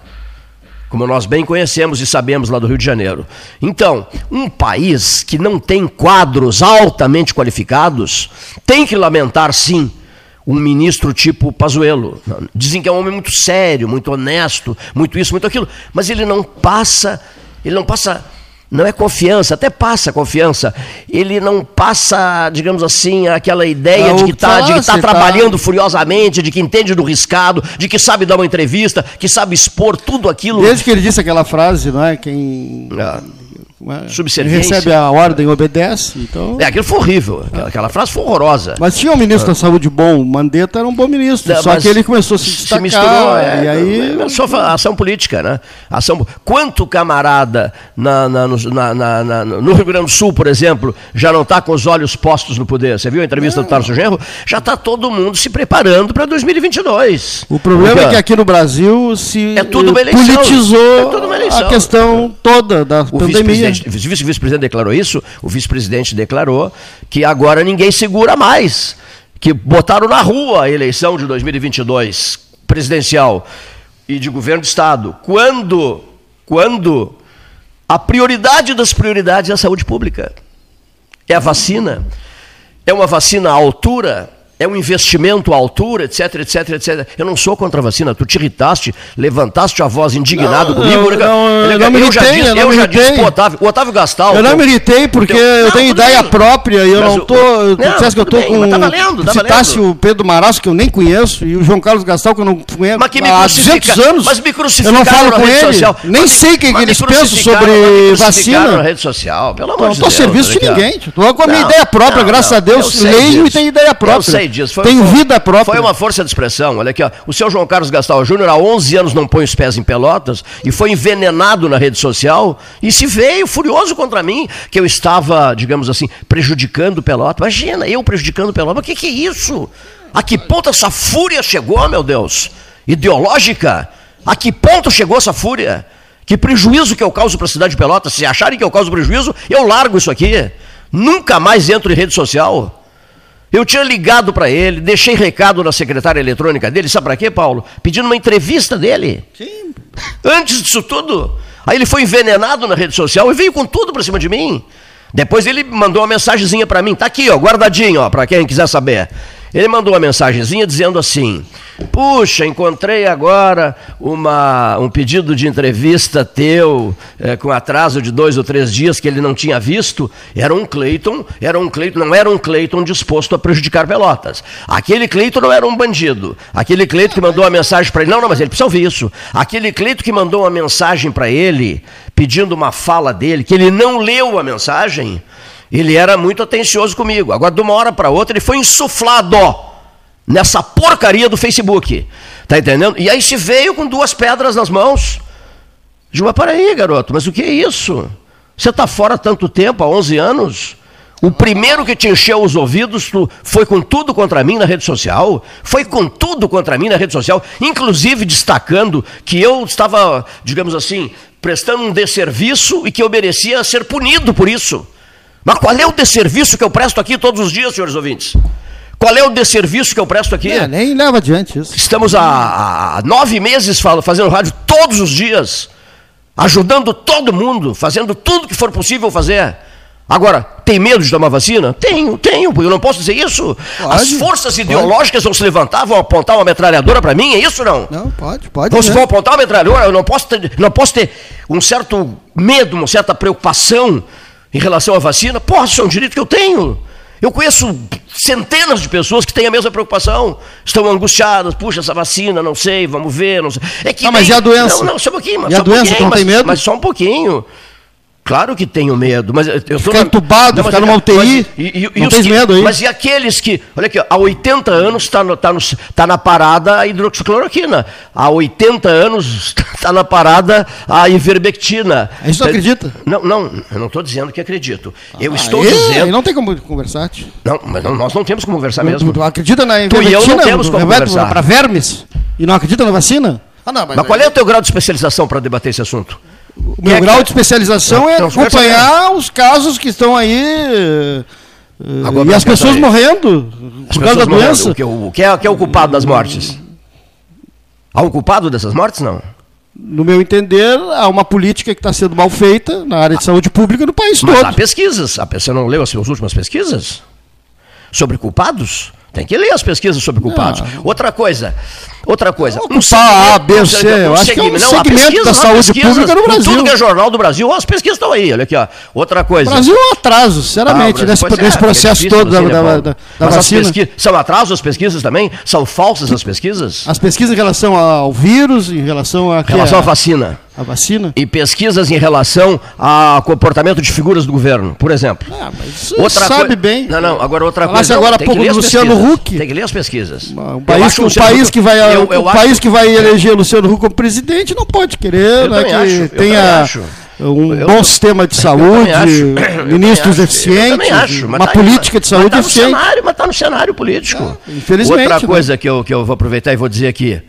como nós bem conhecemos e sabemos lá do Rio de Janeiro. Então, um país que não tem quadros altamente qualificados tem que lamentar, sim, um ministro tipo Pazuello. Dizem que é um homem muito sério, muito honesto, muito isso, muito aquilo, mas ele não passa, ele não passa não é confiança, até passa confiança. Ele não passa, digamos assim, aquela ideia É de que está tá tá? trabalhando furiosamente, de que entende do riscado, de que sabe dar uma entrevista, que sabe expor tudo aquilo. Desde que ele disse aquela frase, não é? Quem como é? Subserviência. recebe a ordem obedece. Então... É, aquilo foi horrível. Aquela, aquela frase foi horrorosa. Mas tinha um ministro da saúde bom, Mandetta era um bom ministro, Não, só que ele começou a se se destacar. misturou, é, e aí é só fa- ação política, né? Ação, quanto camarada na, na- no, na- na- no Rio Grande do Sul, por exemplo, já não está com os olhos postos no poder? Você viu a entrevista do Tarso Genro? Já está todo mundo se preparando para 2022. O problema Porque, é que aqui no Brasil se É tudo uma eh, eleição. politizou É tudo uma eleição. a questão toda da O pandemia. Vice-presidente o vice-presidente declarou isso, o vice-presidente declarou que agora ninguém segura mais, que botaram na rua a eleição de 2022 presidencial e de governo de estado, quando quando a prioridade das prioridades é a saúde pública. É a vacina. É uma vacina à altura, é um investimento à altura, etc, etc, etc. Eu não sou contra a vacina, tu te irritaste, levantaste a voz indignado Não, comigo. eu- né? não, eu não me eu já disse, eu não eu já disse pro Otávio, o Otávio Gastal. Eu não me irritei porque teu- eu Não, tenho ideia bem. própria e eu Mas não o- tô. Não, tu disseste que eu tô bem, com. tá valendo, tá citasse valendo. o Pedro Marasso, que eu nem conheço, e o João Carlos Gastal, que eu não conheço Mas que me há crucifica- 200 anos. mas me eu crucificaram não falo com ele. social. Nem Mas sei o que, me eles pensam sobre vacina. na rede social, pelo amor Não de estou a Deus. serviço de ninguém. Estou com a minha Não, ideia própria, não, graças não. a Deus. Eu Leio e tenho ideia própria. Disso. Foi- tenho foi- vida própria. Foi uma força de expressão. Olha aqui, ó. O seu João Carlos Gastal Júnior há 11 anos não põe os pés em Pelotas e foi envenenado na rede social e se veio furioso contra mim que eu estava, digamos assim, prejudicando Pelotas. Imagina, eu prejudicando Pelotas. Mas o que, que é isso? A que ponto essa fúria chegou, meu Deus? Ideológica? A que ponto chegou essa fúria? Que prejuízo que eu causo para a cidade de Pelotas? Se acharem que eu causo prejuízo, eu largo isso aqui. Nunca mais entro em rede social. Eu tinha ligado para ele, deixei recado na secretária eletrônica dele, sabe para quê, Paulo? Pedindo uma entrevista dele. Sim. Antes disso tudo. Aí ele foi envenenado na rede social e veio com tudo para cima de mim. Depois ele mandou uma mensagenzinha para mim, tá aqui, ó, guardadinho, ó, para quem quiser saber. Ele mandou uma mensagenzinha dizendo assim: Puxa, encontrei agora uma, um pedido de entrevista teu eh, com atraso de dois ou três dias que ele não tinha visto. Era um Cleiton, era um Cleiton, não era um Cleiton disposto a prejudicar Pelotas. Aquele Cleiton não era um bandido. Aquele Cleiton que mandou uma mensagem para ele, não, não, mas ele precisa ouvir isso. Aquele Cleiton que mandou uma mensagem para ele pedindo uma fala dele, que ele não leu a mensagem. Ele era muito atencioso comigo. Agora, de uma hora para outra, ele foi insuflado nessa porcaria do Facebook. Tá entendendo? E aí se veio com duas pedras nas mãos. Digo, mas peraí, garoto, mas o que é isso? Você está fora tanto tempo, há 11 anos? O primeiro que te encheu os ouvidos foi com tudo contra mim na rede social? Foi com tudo contra mim na rede social, inclusive destacando que eu estava, digamos assim, prestando um desserviço e que eu merecia ser punido por isso. Mas qual é o desserviço que eu presto aqui todos os dias, senhores ouvintes? Qual é o desserviço que eu presto aqui? É, nem leva adiante isso. Estamos há, há nove meses fazendo rádio todos os dias, ajudando todo mundo, fazendo tudo que for possível fazer. Agora, tem medo de tomar vacina? Tenho, tenho, eu não posso dizer isso. As Pode, forças pode. ideológicas vão se levantar, vão apontar uma metralhadora para mim, é isso ou não? Não, pode, pode. Vão, vão apontar uma metralhadora, eu não posso, ter, não posso ter um certo medo, uma certa preocupação em relação à vacina. Posso, é um direito que eu tenho. Eu conheço centenas de pessoas que têm a mesma preocupação, estão angustiadas, puxa, essa vacina, não sei, vamos ver, não sei. É que Ah, mas nem- e a doença? Não, não, só um pouquinho. mas E a um doença, tu não mas, tem medo? Mas só um pouquinho. Claro que tenho medo, mas eu Ficar na- entubado, Não, mas ficar numa mas- UTI, e- e- e não tens que- medo aí? Mas e aqueles que, olha aqui, ó, há 80 anos está tá no, tá na parada a hidroxicloroquina, há 80 anos está na parada a ivermectina. Isso tu acredita? Não, não, eu não estou dizendo que acredito. Eu estou Aí, dizendo. aí não tem como conversar. tio. Não, mas não- nós não temos como conversar mesmo. Tu acredita na Tu e eu não ivermectina, temos como remédio conversar. Para vermes? E não acredita na vacina? Ah, não, Mas, qual é o teu grau de especialização para debater esse assunto? O meu grau de especialização é conversa acompanhar os casos que estão aí eh, Agora, e as pessoas peraí. morrendo As por causa da morrendo. doença. O que, o, que é, o que é o culpado das mortes? Há um culpado dessas mortes? Não. No meu entender, há uma política que está sendo mal feita na área de saúde pública no país Mas todo. há pesquisas. Você não leu as suas últimas pesquisas? Sobre culpados? Tem que ler as pesquisas sobre culpados. Outra coisa. Outra coisa. Um culpar A, B, C, eu acho que é um há segmento pesquisas, da saúde pública no Brasil. Tudo que é jornal do Brasil, as pesquisas estão aí. Olha aqui, ó. Outra O coisa. Brasil é um atraso, Ah, sinceramente, o Brasil- nesse, é, processo é todo da, difícil, da, né, da, da Mas vacina. são atrasos as pesquisas também? São falsas as pesquisas? As pesquisas em relação ao vírus, em relação a. Em relação à vacina. A vacina? E pesquisas em relação ao comportamento de figuras do governo, por exemplo. Ah, mas outra sabe coi- bem. Não, não, agora outra Falasse coisa. não, agora há pouco do Luciano. Huck. Tem que ler as pesquisas. Um país, que, Luciano país Huck- que vai, eu- o eu país acho- que vai eleger Luciano Huck como presidente não pode querer né, que acho, tenha um Eu- bom sistema de saúde, acho, ministros acho, eficientes, acho, mas uma tá política mas- de saúde mas tá no eficiente. cenário, mas está no cenário político. infelizmente, Outra né? coisa que, eu, que eu vou aproveitar e vou dizer aqui.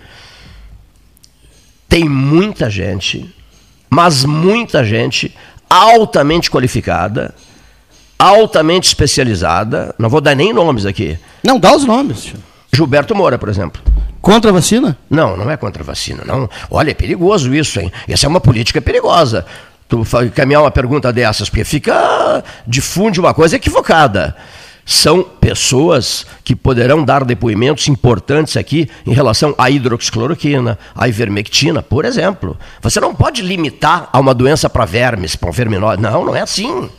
Tem muita gente, mas muita gente altamente qualificada, altamente especializada, não vou dar nem nomes aqui. Não, dá os nomes. tio. Gilberto Moura, por exemplo. Contra a vacina? Não, não é contra a vacina, não. Olha, é perigoso isso, hein? Essa é uma política perigosa. Tu caminhar uma pergunta dessas, porque fica. difunde uma coisa equivocada. São pessoas que poderão dar depoimentos importantes aqui em relação à hidroxicloroquina, à ivermectina, por exemplo. Você não pode limitar a uma doença para vermes, para um verminose. Não, não é assim.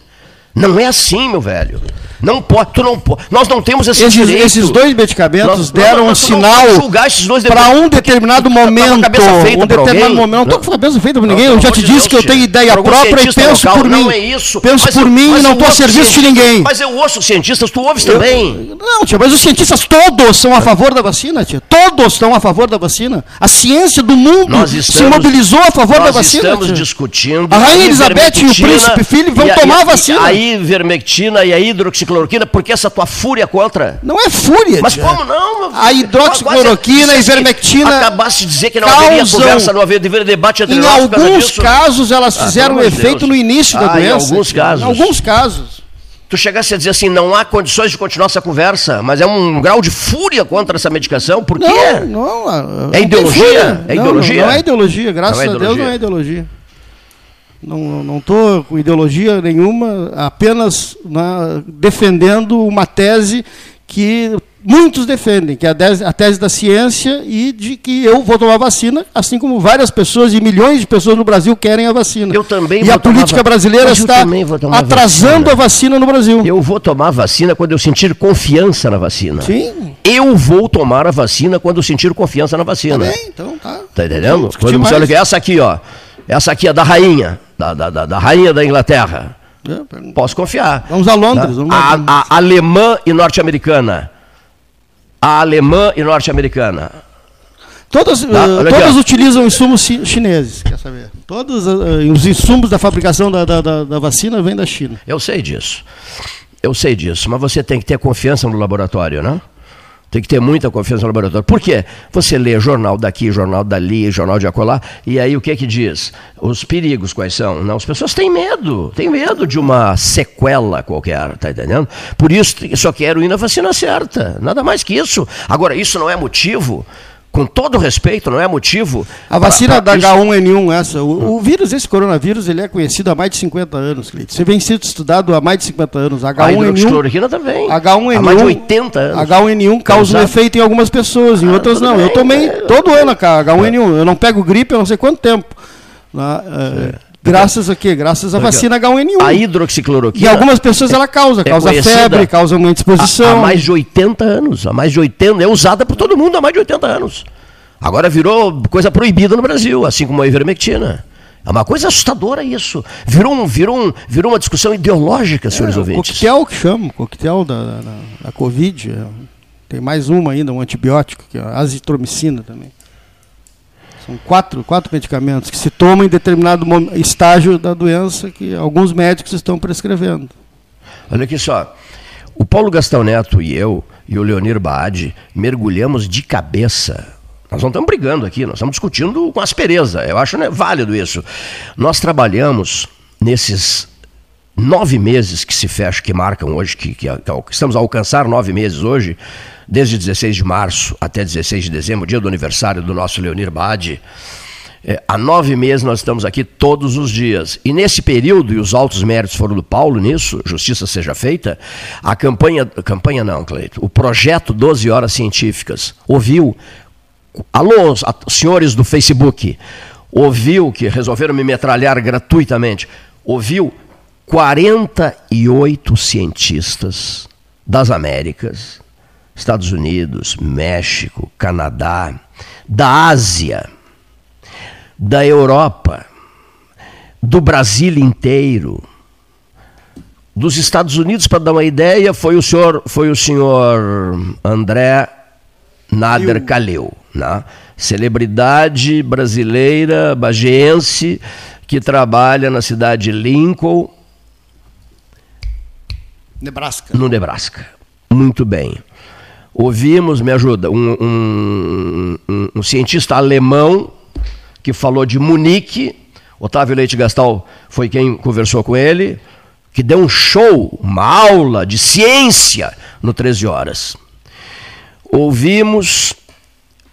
Não é assim, meu velho. Não pode, tu não pode. Nós não temos esse Esses, direito. esses dois medicamentos Nós- deram um nós- nós não sinal dois para um determinado Tá a momento. um determinado momento. Não estou Não. com a cabeça feita por Não, ninguém. pelo Eu já te disse Deus, que eu tenho ideia própria e penso local, por mim. Não é isso. Penso Mas por eu- mim e não estou a serviço de ninguém. Mas eu ouço cientistas, tu ouves Eu- também. Não, tia, mas os cientistas todos são a favor da vacina, tia. Todos estão a favor da vacina. A ciência do mundo Nós se estamos- mobilizou a favor nós da vacina. estamos tia. discutindo. A Rainha Elizabeth e o príncipe Philip vão tomar a vacina. A ivermectina e a hidroxicloroquina, porque essa tua fúria contra. Não é fúria, Mas tia. como não? A hidroxicloroquina, a ivermectina Acabaste de dizer que não haveria conversa, não haveria debate entre Em nós por causa alguns disso. casos elas Ah, fizeram de efeito Deus. no início da Ah, em doença. alguns tia. casos. Em alguns casos. Tu chegasse a dizer assim, não há condições de continuar essa conversa, mas é um grau de fúria contra essa medicação, por quê? Não, não. ah, não tem ideologia? É Não, ideologia? Não, não é ideologia, graças é a Deus ideologia. não é ideologia. Não não estou com ideologia nenhuma, apenas na- defendendo uma tese que muitos defendem, que é a tese, da ciência e de que eu vou tomar vacina, assim como várias pessoas e milhões de pessoas no Brasil querem a vacina. Eu também e a política tomar brasileira Mas está também atrasando vacina. a vacina no Brasil. Eu vou tomar vacina quando eu sentir confiança na vacina. Sim. Eu vou tomar a vacina quando eu sentir confiança na vacina. Bem, então tá. Tá entendendo? Quando você olha essa aqui, ó. Essa aqui é da rainha, da, da, da, da rainha da Inglaterra. Posso confiar. Vamos a Londres. Tá? Vamos A, a... a alemã e norte-americana. A alemã e norte-americana. Todas, Tá, aqui, todas utilizam insumos chi- chineses, quer saber? Todos eh, os insumos da fabricação da, da, da- da vacina vêm da China. Eu sei disso. Eu sei disso, mas você tem que ter confiança no laboratório, né? Tem que ter muita confiança no laboratório. Por quê? Você lê jornal daqui, jornal dali, jornal de acolá, e aí o que é que diz? Os perigos quais são? Não, as pessoas têm medo, têm medo de uma sequela qualquer, tá entendendo? Por isso só quero ir na vacina certa, nada mais que isso. Agora, isso não é motivo, com todo respeito, não é motivo. A vacina pra- pra da isso- H1N1, essa, o, o vírus, esse coronavírus, ele é conhecido há mais de 50 anos, Cleiton. Você vem sendo estudado há mais de 50 anos. A H1N1, hidroxicloroquina também. H1N1, Há mais de 80 anos. H1N1 causa um efeito em algumas pessoas, em outras tudo não. eu bem, tomei é. todo ano a H1N1. Eu não pego gripe há não sei quanto tempo. Na, eh, Graças a quê? Graças à vacina H1N1. A hidroxicloroquina. E algumas pessoas ela causa, é causa febre, causa uma Há, indisposição. há mais de 80 anos. Há mais de 80. É usada por todo mundo há mais de 80 anos. Agora virou coisa proibida no Brasil, assim como a ivermectina. É uma coisa assustadora isso. Virou, um, virou, um, virou uma discussão ideológica, senhores é, o ouvintes. coquetel que chama, o coquetel da, da, da- da Covid. é. Tem mais uma ainda, um antibiótico, que é a azitromicina também. São quatro, quatro medicamentos que se tomam em determinado estágio da doença que alguns médicos estão prescrevendo. Olha aqui só. O Paulo Gastão Neto e eu e o Leonir Baade mergulhamos de cabeça. Nós não estamos brigando aqui, nós estamos discutindo com aspereza. Eu acho né, válido isso. Nós trabalhamos nesses nove meses que se fecham, que marcam hoje, que, que, que estamos a alcançar nove meses hoje, desde 16 de março até 16 de dezembro, dia do aniversário do nosso Leonir Bade. É, há nove meses nós estamos aqui todos os dias. E nesse período, e os altos méritos foram do Paulo nisso, justiça seja feita, a campanha, campanha não, Cleito, o projeto 12 Horas Científicas ouviu, alô, senhores do Facebook, ouviu que resolveram me metralhar gratuitamente, ouviu 48 cientistas das Américas, Estados Unidos, México, Canadá, da Ásia, da Europa, do Brasil inteiro, dos Estados Unidos, para dar uma ideia, foi o senhor, foi o senhor André Nader Calil, né? celebridade brasileira, bageense, que trabalha na cidade de Lincoln, Nebraska. no Nebraska. Muito bem. Ouvimos, me ajuda, um, um- um- um cientista alemão que falou de Munique, Otávio Leite Gastal foi quem conversou com ele, que deu um show, uma aula de ciência no 13 Horas. Ouvimos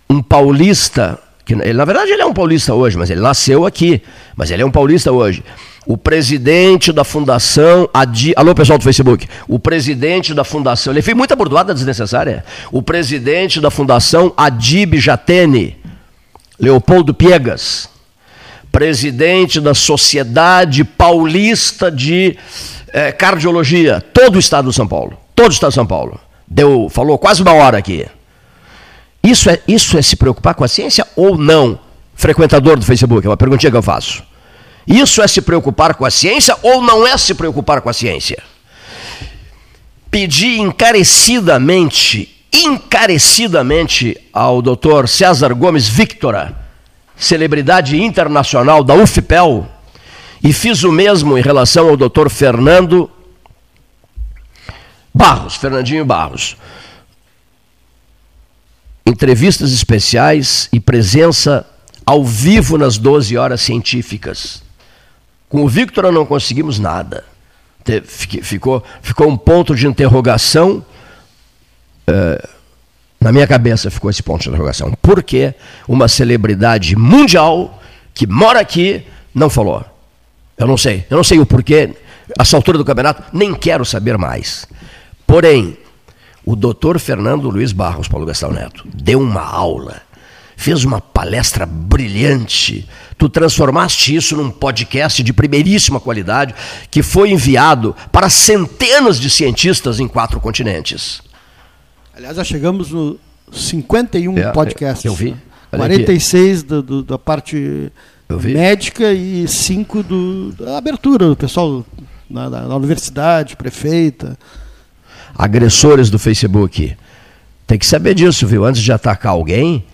um paulista, que ele, na verdade ele é um paulista hoje, mas ele nasceu aqui, mas ele é um paulista hoje. O presidente da fundação, Adi... alô pessoal do Facebook, o presidente da fundação, ele fez muita bordoada desnecessária, o presidente da fundação Adib Jatene, Leopoldo Piegas, presidente da Sociedade Paulista de eh, Cardiologia, todo o estado de São Paulo, todo o estado de São Paulo, deu, falou quase uma hora aqui. Isso é, isso é se preocupar com a ciência ou não? Frequentador do Facebook, é uma perguntinha que eu faço. Isso é se preocupar com a ciência ou não é se preocupar com a ciência? Pedi encarecidamente, encarecidamente ao Dr. César Gomes Victora, celebridade internacional da UFPEL, e fiz o mesmo em relação ao Dr. Fernando Barros, Fernandinho Barros entrevistas especiais e presença ao vivo nas 12 horas científicas. Com o Victor não conseguimos nada. Ficou, ficou um ponto de interrogação. eh, na minha cabeça ficou esse ponto de interrogação. Por que uma celebridade mundial que mora aqui não falou? Eu não sei. Eu não sei o porquê. Essa altura do campeonato, nem quero saber mais. Porém, o doutor Fernando Luiz Barros, Paulo Gastão Neto, deu uma aula, fez uma palestra brilhante. Tu transformaste isso num podcast de primeiríssima qualidade que foi enviado para centenas de cientistas em quatro continentes. Aliás, já chegamos no 51 É, podcasts. eu vi. né? Olha aqui. 46 do, do- da parte médica e 5 do, da abertura, do pessoal na, na- na universidade, prefeita. Agressores do Facebook. Tem que saber disso, viu? Antes de atacar alguém,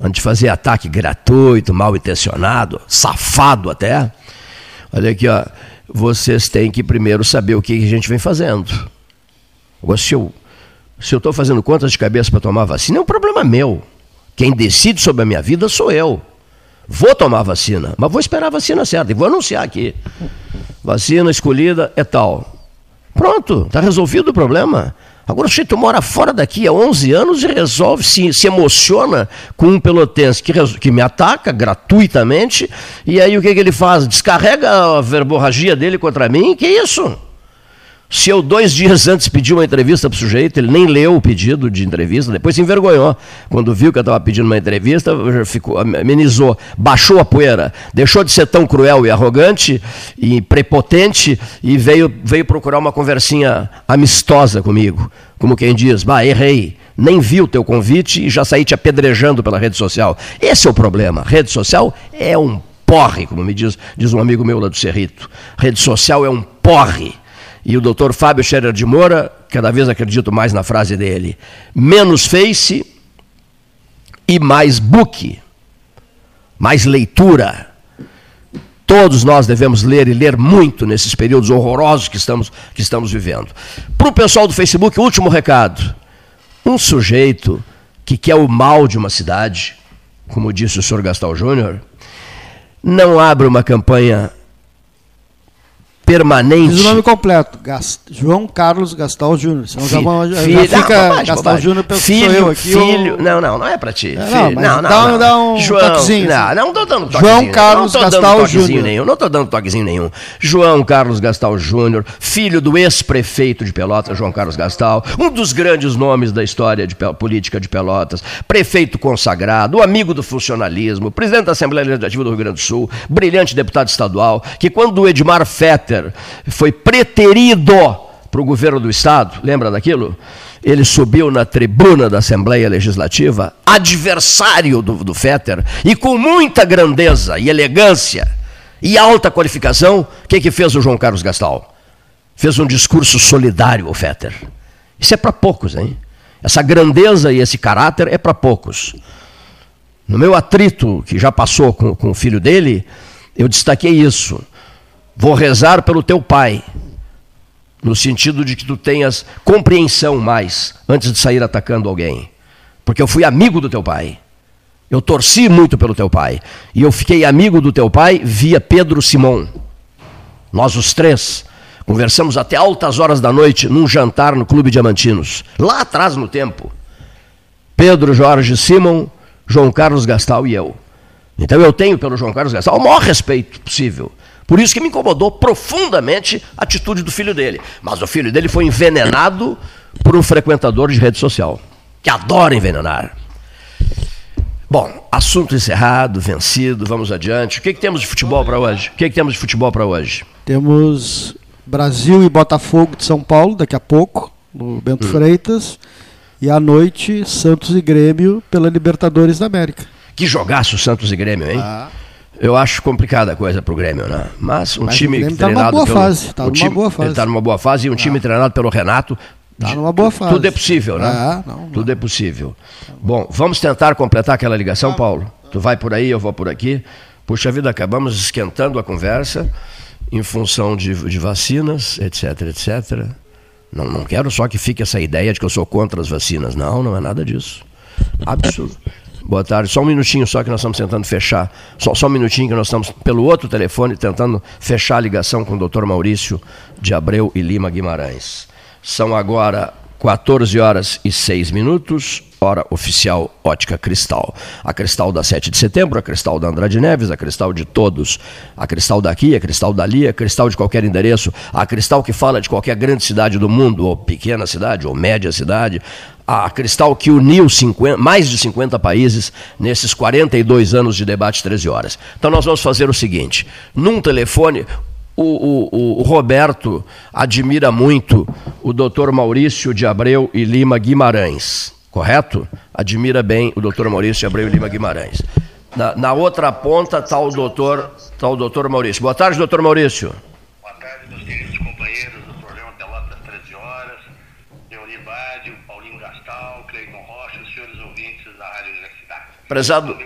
antes de fazer ataque gratuito, mal intencionado, safado até. Olha aqui, ó. Vocês têm que primeiro saber o que a gente vem fazendo. Agora, se eu estou fazendo contas de cabeça para tomar vacina, é um problema meu. Quem decide sobre a minha vida sou eu. Vou tomar vacina, mas vou esperar a vacina certa e vou anunciar aqui. Vacina escolhida é tal. Pronto, está resolvido o problema. Agora o sujeito mora fora daqui há 11 anos e resolve, se, se emociona com um pelotense que, que me ataca gratuitamente, e aí o que, que ele faz? Descarrega a verborragia dele contra mim? Que isso? Se eu dois dias antes pedi uma entrevista para o sujeito, ele nem leu o pedido de entrevista, depois se envergonhou. Quando viu que eu estava pedindo uma entrevista, ficou, amenizou, baixou a poeira, deixou de ser tão cruel e arrogante e prepotente e veio, veio procurar uma conversinha amistosa comigo. Como quem diz, bah, errei, nem vi o teu convite e já saí te apedrejando pela rede social. Esse é o problema. Rede social é um porre, como me diz, diz um amigo meu lá do Cerrito. Rede social é um porre e o doutor Fábio Scherer de Moura, cada vez acredito mais na frase dele, menos face e mais book, mais leitura. Todos nós devemos ler e ler muito nesses períodos horrorosos que estamos, que estamos vivendo. Para o pessoal do Facebook, último recado. Um sujeito que quer o mal de uma cidade, como disse o senhor Gastal Júnior, não abre uma campanha permanente. Diz o nome completo. Gast... João Carlos Gastal Júnior. Senão filho, já, filho, já fica não, Gastal Júnior filho, eu aqui. Filho, ou... não, não, não é para ti. É, não, não, não, dá, não. dá um João, toquezinho. Não, assim. não estou dando toquezinho. João Carlos não Gastal Júnior. Nenhum, não estou dando toquezinho nenhum. João Carlos Gastal Júnior, filho do ex-prefeito de Pelotas, João Carlos Gastal, um dos grandes nomes da história de política de Pelotas, prefeito consagrado, amigo do funcionalismo, presidente da Assembleia Legislativa do Rio Grande do Sul, brilhante deputado estadual, que quando o Edmar Fetter foi preterido para o governo do Estado, lembra daquilo? Ele subiu na tribuna da Assembleia Legislativa, adversário do, do Fetter, e com muita grandeza e elegância e alta qualificação, o que, que fez o João Carlos Gastal? Fez um discurso solidário ao Fetter. Isso é para poucos, hein? Essa grandeza e esse caráter é para poucos. No meu atrito, que já passou com, com o filho dele, eu destaquei isso. Vou rezar pelo teu pai, no sentido de que tu tenhas compreensão mais antes de sair atacando alguém. Porque eu fui amigo do teu pai. Eu torci muito pelo teu pai. E eu fiquei amigo do teu pai via Pedro Simão. Nós os três conversamos até altas horas da noite num jantar no Clube Diamantinos, lá atrás no tempo. Pedro Jorge Simão, João Carlos Gastal e eu. Então eu tenho pelo João Carlos Gastal o maior respeito possível. Por isso que me incomodou profundamente a atitude do filho dele. Mas o filho dele foi envenenado por um frequentador de rede social, que adora envenenar. Bom, assunto encerrado, vencido, vamos adiante. O que, que temos de futebol para hoje? O que, que temos de futebol para hoje? Temos Brasil e Botafogo de São Paulo, daqui a pouco, no Bento hum. Freitas. E à noite, Santos e Grêmio pela Libertadores da América. Que jogaço Santos e Grêmio, hein? Ah. Eu acho complicada a coisa para o Grêmio, né? Mas um Mas time treinado tá numa boa pelo, fase, tá numa time, boa fase. Ele está numa boa fase e um time treinado pelo Renato. Está numa boa fase. Tudo é possível, né? Ah, não, não. Tudo é possível. Bom, vamos tentar completar aquela ligação, Paulo. Tu vai por aí, eu vou por aqui. Puxa vida, acabamos esquentando a conversa em função de, de vacinas, etc, etc. Não, não quero só que fique essa ideia de que eu sou contra as vacinas. Não, não é nada disso. Absurdo. Boa tarde. Só um minutinho só que nós estamos tentando fechar. Só, só um minutinho que nós estamos pelo outro telefone tentando fechar a ligação com o Dr. Maurício de Abreu e Lima Guimarães. São agora 14 horas e 6 minutos, hora oficial Ótica Cristal. A Cristal da 7 de setembro, a Cristal da Andrade Neves, a Cristal de todos. A Cristal daqui, a Cristal dali, a Cristal de qualquer endereço, a Cristal que fala de qualquer grande cidade do mundo, ou pequena cidade, ou média cidade, a Cristal que uniu 50, mais de 50 países nesses 42 anos de debate 13 horas. Então nós vamos fazer o seguinte: num telefone, o, o, o, Roberto admira muito o doutor Maurício de Abreu e Lima Guimarães, correto? Admira bem o doutor Maurício de Abreu e Lima Guimarães. Na, na outra ponta está o doutor, tá o doutor Maurício. Boa tarde, doutor Maurício. Prezado,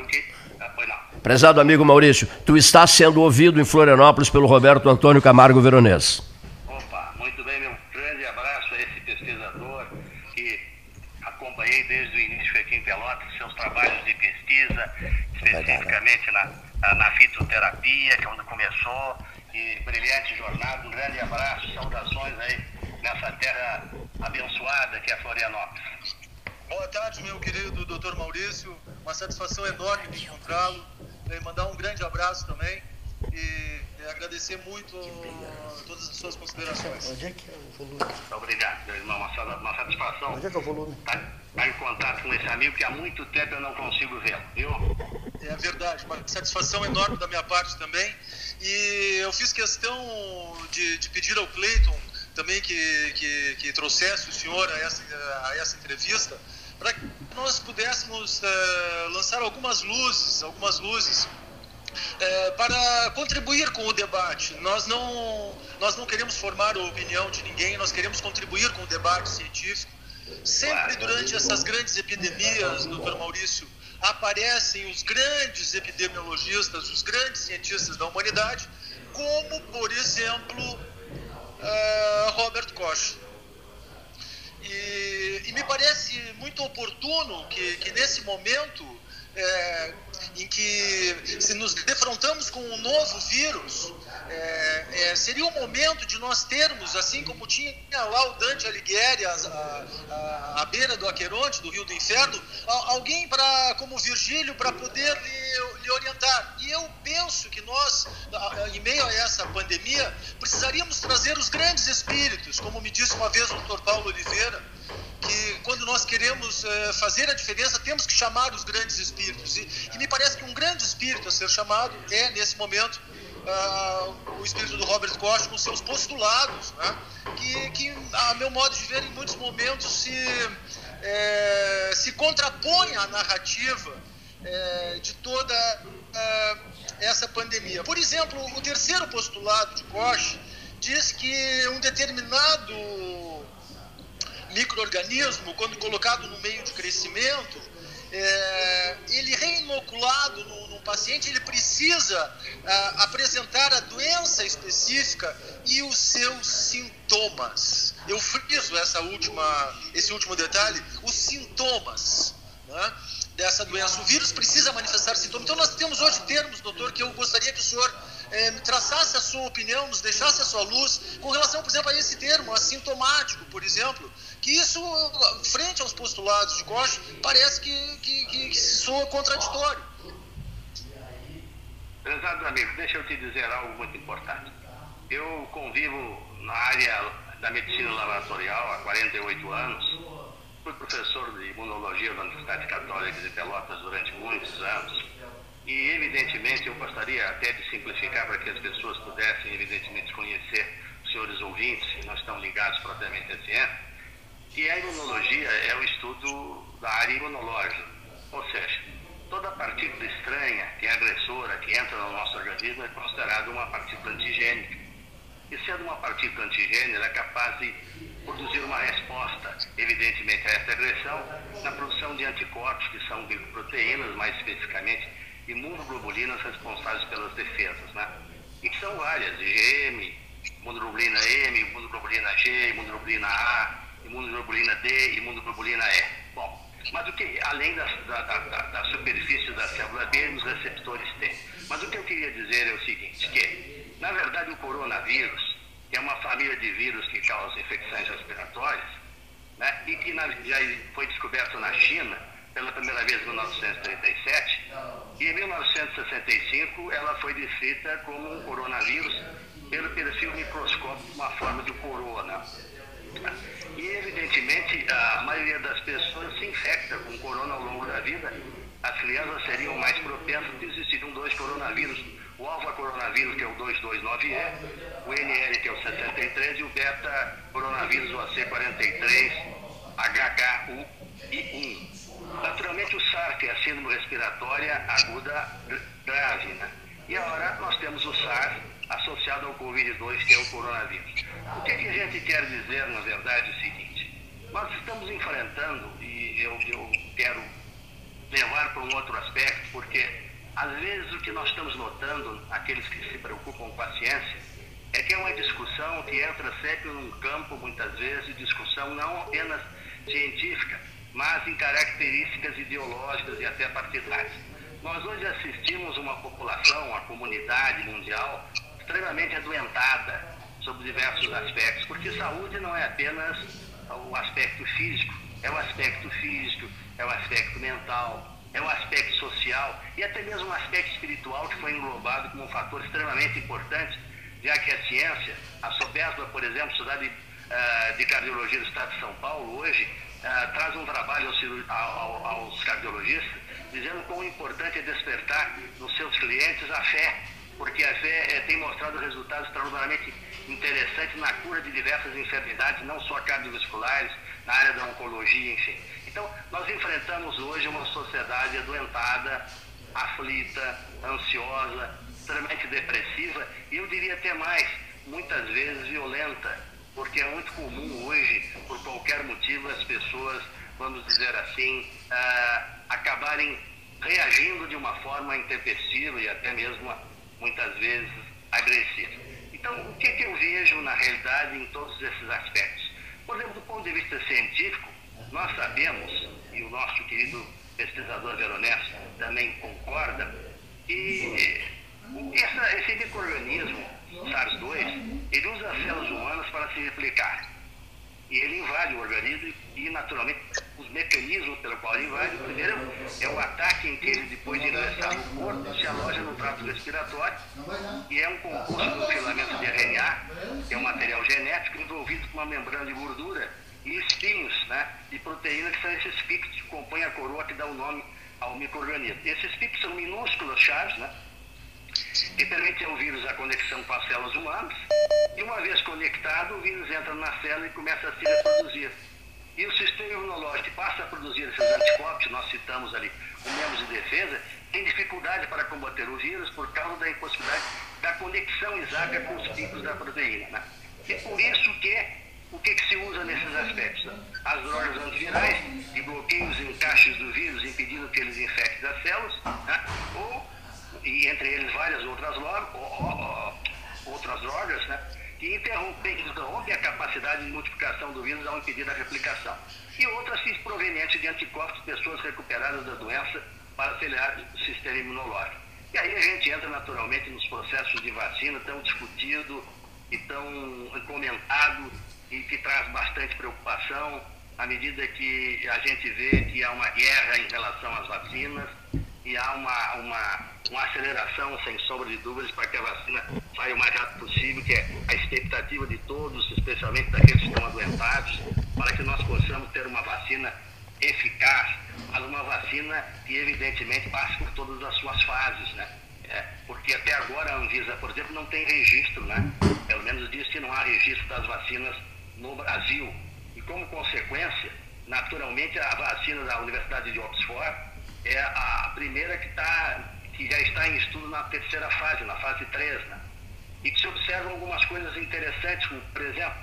prezado amigo Maurício, tu está sendo ouvido em Florianópolis pelo Roberto Antônio Camargo Veronês. Opa, muito bem, meu grande abraço a esse pesquisador que acompanhei desde o início aqui em Pelotas, seus trabalhos de pesquisa, especificamente na, na fitoterapia, que é onde começou, e brilhante jornada. Um grande abraço, saudações aí nessa terra abençoada que é Florianópolis. Boa tarde, meu querido doutor Maurício. Uma satisfação enorme de encontrá-lo. Mandar um grande abraço também. E agradecer muito todas as suas considerações. Onde é que é o volume? Obrigado, meu irmão. Uma, uma satisfação. Onde é que é o volume? Estar tá em contato com esse amigo que há muito tempo eu não consigo ver, viu? É verdade, uma satisfação enorme da minha parte também. E eu fiz questão de, de pedir ao Cleiton também que, que, que, trouxesse o senhor a essa, a essa entrevista para que nós pudéssemos uh, lançar algumas luzes, algumas luzes é, para contribuir com o debate. Nós não, nós não queremos formar a opinião de ninguém, nós queremos contribuir com o debate científico. Sempre durante essas grandes epidemias, doutor Maurício, aparecem os grandes epidemiologistas, os grandes cientistas da humanidade, como, por exemplo, uh, Robert Koch. E, e, me parece muito oportuno que, que nesse momento é, em que se nos defrontamos com um novo vírus, é, é, seria o momento de nós termos, assim como tinha lá o Dante Alighieri, a beira do Aqueronte, do Rio do Inferno, alguém para como Virgílio para poder lhe, lhe, orientar. E eu penso que nós, em meio a essa pandemia, precisaríamos trazer os grandes espíritos, como me disse uma vez o Dr. Paulo Oliveira, que quando nós queremos uh, fazer a diferença, temos que chamar os grandes espíritos. E, e, me parece que um grande espírito a ser chamado é, nesse momento, uh, o espírito do Robert Koch com seus postulados, né? que, que, a meu modo de ver, em muitos momentos se, é, se contrapõe à narrativa é, de toda uh, essa pandemia. Por exemplo, o terceiro postulado de Koch diz que um determinado microorganismo, quando colocado no meio de crescimento, é, ele reinoculado no, no, paciente, ele precisa ah, apresentar a doença específica e os seus sintomas. Eu friso essa última, esse último detalhe, os sintomas. Né? dessa doença. O vírus precisa manifestar sintomas. Então, nós temos hoje termos, doutor, que eu gostaria que o senhor é, traçasse a sua opinião, nos deixasse a sua luz com relação, por exemplo, a esse termo, assintomático, por exemplo, que isso, frente aos postulados de Koch, parece que, que, que, que soa contraditório. Prezado amigo, deixa eu te dizer algo muito importante. Eu convivo na área da medicina laboratorial há 48 anos. Fui professor de imunologia da Universidade Católica de Pelotas durante muitos anos. E, evidentemente, eu gostaria até de simplificar para que as pessoas pudessem, evidentemente, conhecer os senhores ouvintes que não estão ligados propriamente à ciência que a imunologia é o estudo da área imunológica, ou seja, toda partícula estranha, que é agressora, que entra no nosso organismo, é considerada uma partícula antigênica. E sendo uma partícula antigênica, ela é capaz de produzir uma resposta, evidentemente, a essa agressão, na produção de anticorpos, que são glicoproteínas, mais especificamente imunoglobulinas responsáveis pelas defesas, né? E que são várias, IgM, imunoglobulina M, imunoglobulina G, imunoglobulina A, imunoglobulina D, imunoglobulina E. Bom, mas o que, além da, da, da, da superfície da célula B, os receptores T. Mas o que eu queria dizer é o seguinte, que, na verdade, o coronavírus é uma família de vírus que causa infecções respiratórias, né, e que na, já foi descoberto na China pela primeira vez em 1937, e em 1965 ela foi descrita como um coronavírus pelo perfil microscópico, uma forma de corona. E, evidentemente, a maioria das pessoas se infecta com corona ao longo da vida. As crianças seriam mais propensas que existiriam dois coronavírus. O alfa coronavírus, que é o 229E, o NL, que é o 63, e o beta coronavírus, o AC43, HKU e 1. Naturalmente, o SARS, que é a síndrome respiratória aguda grave. Né? E agora nós temos o SARS, associado ao Covid-2, que é o coronavírus. O que, é que, a gente quer dizer, na verdade, é o seguinte: nós estamos enfrentando, e eu, eu quero levar para um outro aspecto, porque às vezes o que nós estamos notando, aqueles que se preocupam com a ciência, é que é uma discussão que entra sempre num campo, muitas vezes, discussão não apenas científica, mas em características ideológicas e até partidárias. Nós hoje assistimos uma população, uma comunidade mundial extremamente adoentada sobre diversos aspectos, porque saúde não é apenas o aspecto físico, é o aspecto físico, é o aspecto mental, é o aspecto social e até mesmo o aspecto espiritual que foi englobado como um fator extremamente importante, já que a ciência, a SOBESBA, por exemplo, Sociedade uh, de Cardiologia do Estado de São Paulo, hoje, uh, traz um trabalho aos, ao, aos cardiologistas, dizendo quão importante é despertar nos seus clientes a fé, porque a fé é, tem mostrado resultados extraordinariamente interessantes na cura de diversas enfermidades, não só cardiovasculares, na área da oncologia, enfim. Então, nós enfrentamos hoje uma sociedade adoentada, aflita, ansiosa, extremamente depressiva e eu diria até mais, muitas vezes violenta, porque é muito comum hoje, por qualquer motivo, as pessoas, vamos dizer assim, uh, acabarem reagindo de uma forma intempestiva e até mesmo, muitas vezes, agressiva. Então, o que, que eu vejo na realidade em todos esses aspectos? Por exemplo, do ponto de vista científico, nós sabemos, e o nosso querido pesquisador Veronese também concorda, que essa, esse microorganismo, SARS-2, ele usa as células humanas para se replicar. E ele invade o organismo e, naturalmente, os mecanismos pelo qual ele invade, o primeiro é o ataque em que ele, depois de ingressar no corpo, se aloja no trato respiratório e é um composto do filamento de RNA, que é um material genético envolvido com uma membrana de gordura e espinhos né, de proteína, que são esses picos que compõem a coroa que dá o nome ao microorganismo. Esses picos são minúsculas chaves, né, que permitem ao vírus a conexão com as células humanas, e uma vez conectado, o vírus entra na célula e começa a se reproduzir. E o sistema imunológico passa a produzir esses anticorpos, nós citamos ali o membros de defesa, tem dificuldade para combater o vírus por causa da impossibilidade da conexão exata com os picos da proteína. Né? E por isso que o que, que se usa nesses aspectos? Né? As drogas antivirais, que bloqueiam os encaixes do vírus, impedindo que eles infectem as células, né? ou, e entre eles várias outras, outras drogas, né? que interrompem, interrompem a capacidade de multiplicação do vírus ao impedir a replicação. E outras provenientes de anticorpos pessoas recuperadas da doença para acelerar o sistema imunológico. E aí a gente entra naturalmente nos processos de vacina tão discutido e tão comentado e que traz bastante preocupação à medida que a gente vê que há uma guerra em relação às vacinas e há uma, uma, uma aceleração, sem sombra de dúvidas, para que a vacina saia o mais rápido possível, que é a expectativa de todos, especialmente daqueles que estão adoentados, para que nós possamos ter uma vacina eficaz, mas uma vacina que evidentemente passe por todas as suas fases, né? É, porque até agora a Anvisa, por exemplo, não tem registro, né? Pelo menos diz que não há registro das vacinas no Brasil. E como consequência, naturalmente a vacina da Universidade de Oxford é a primeira que, tá, que já está em estudo na terceira fase, na fase 3. Né? E que se observam algumas coisas interessantes, como, por exemplo,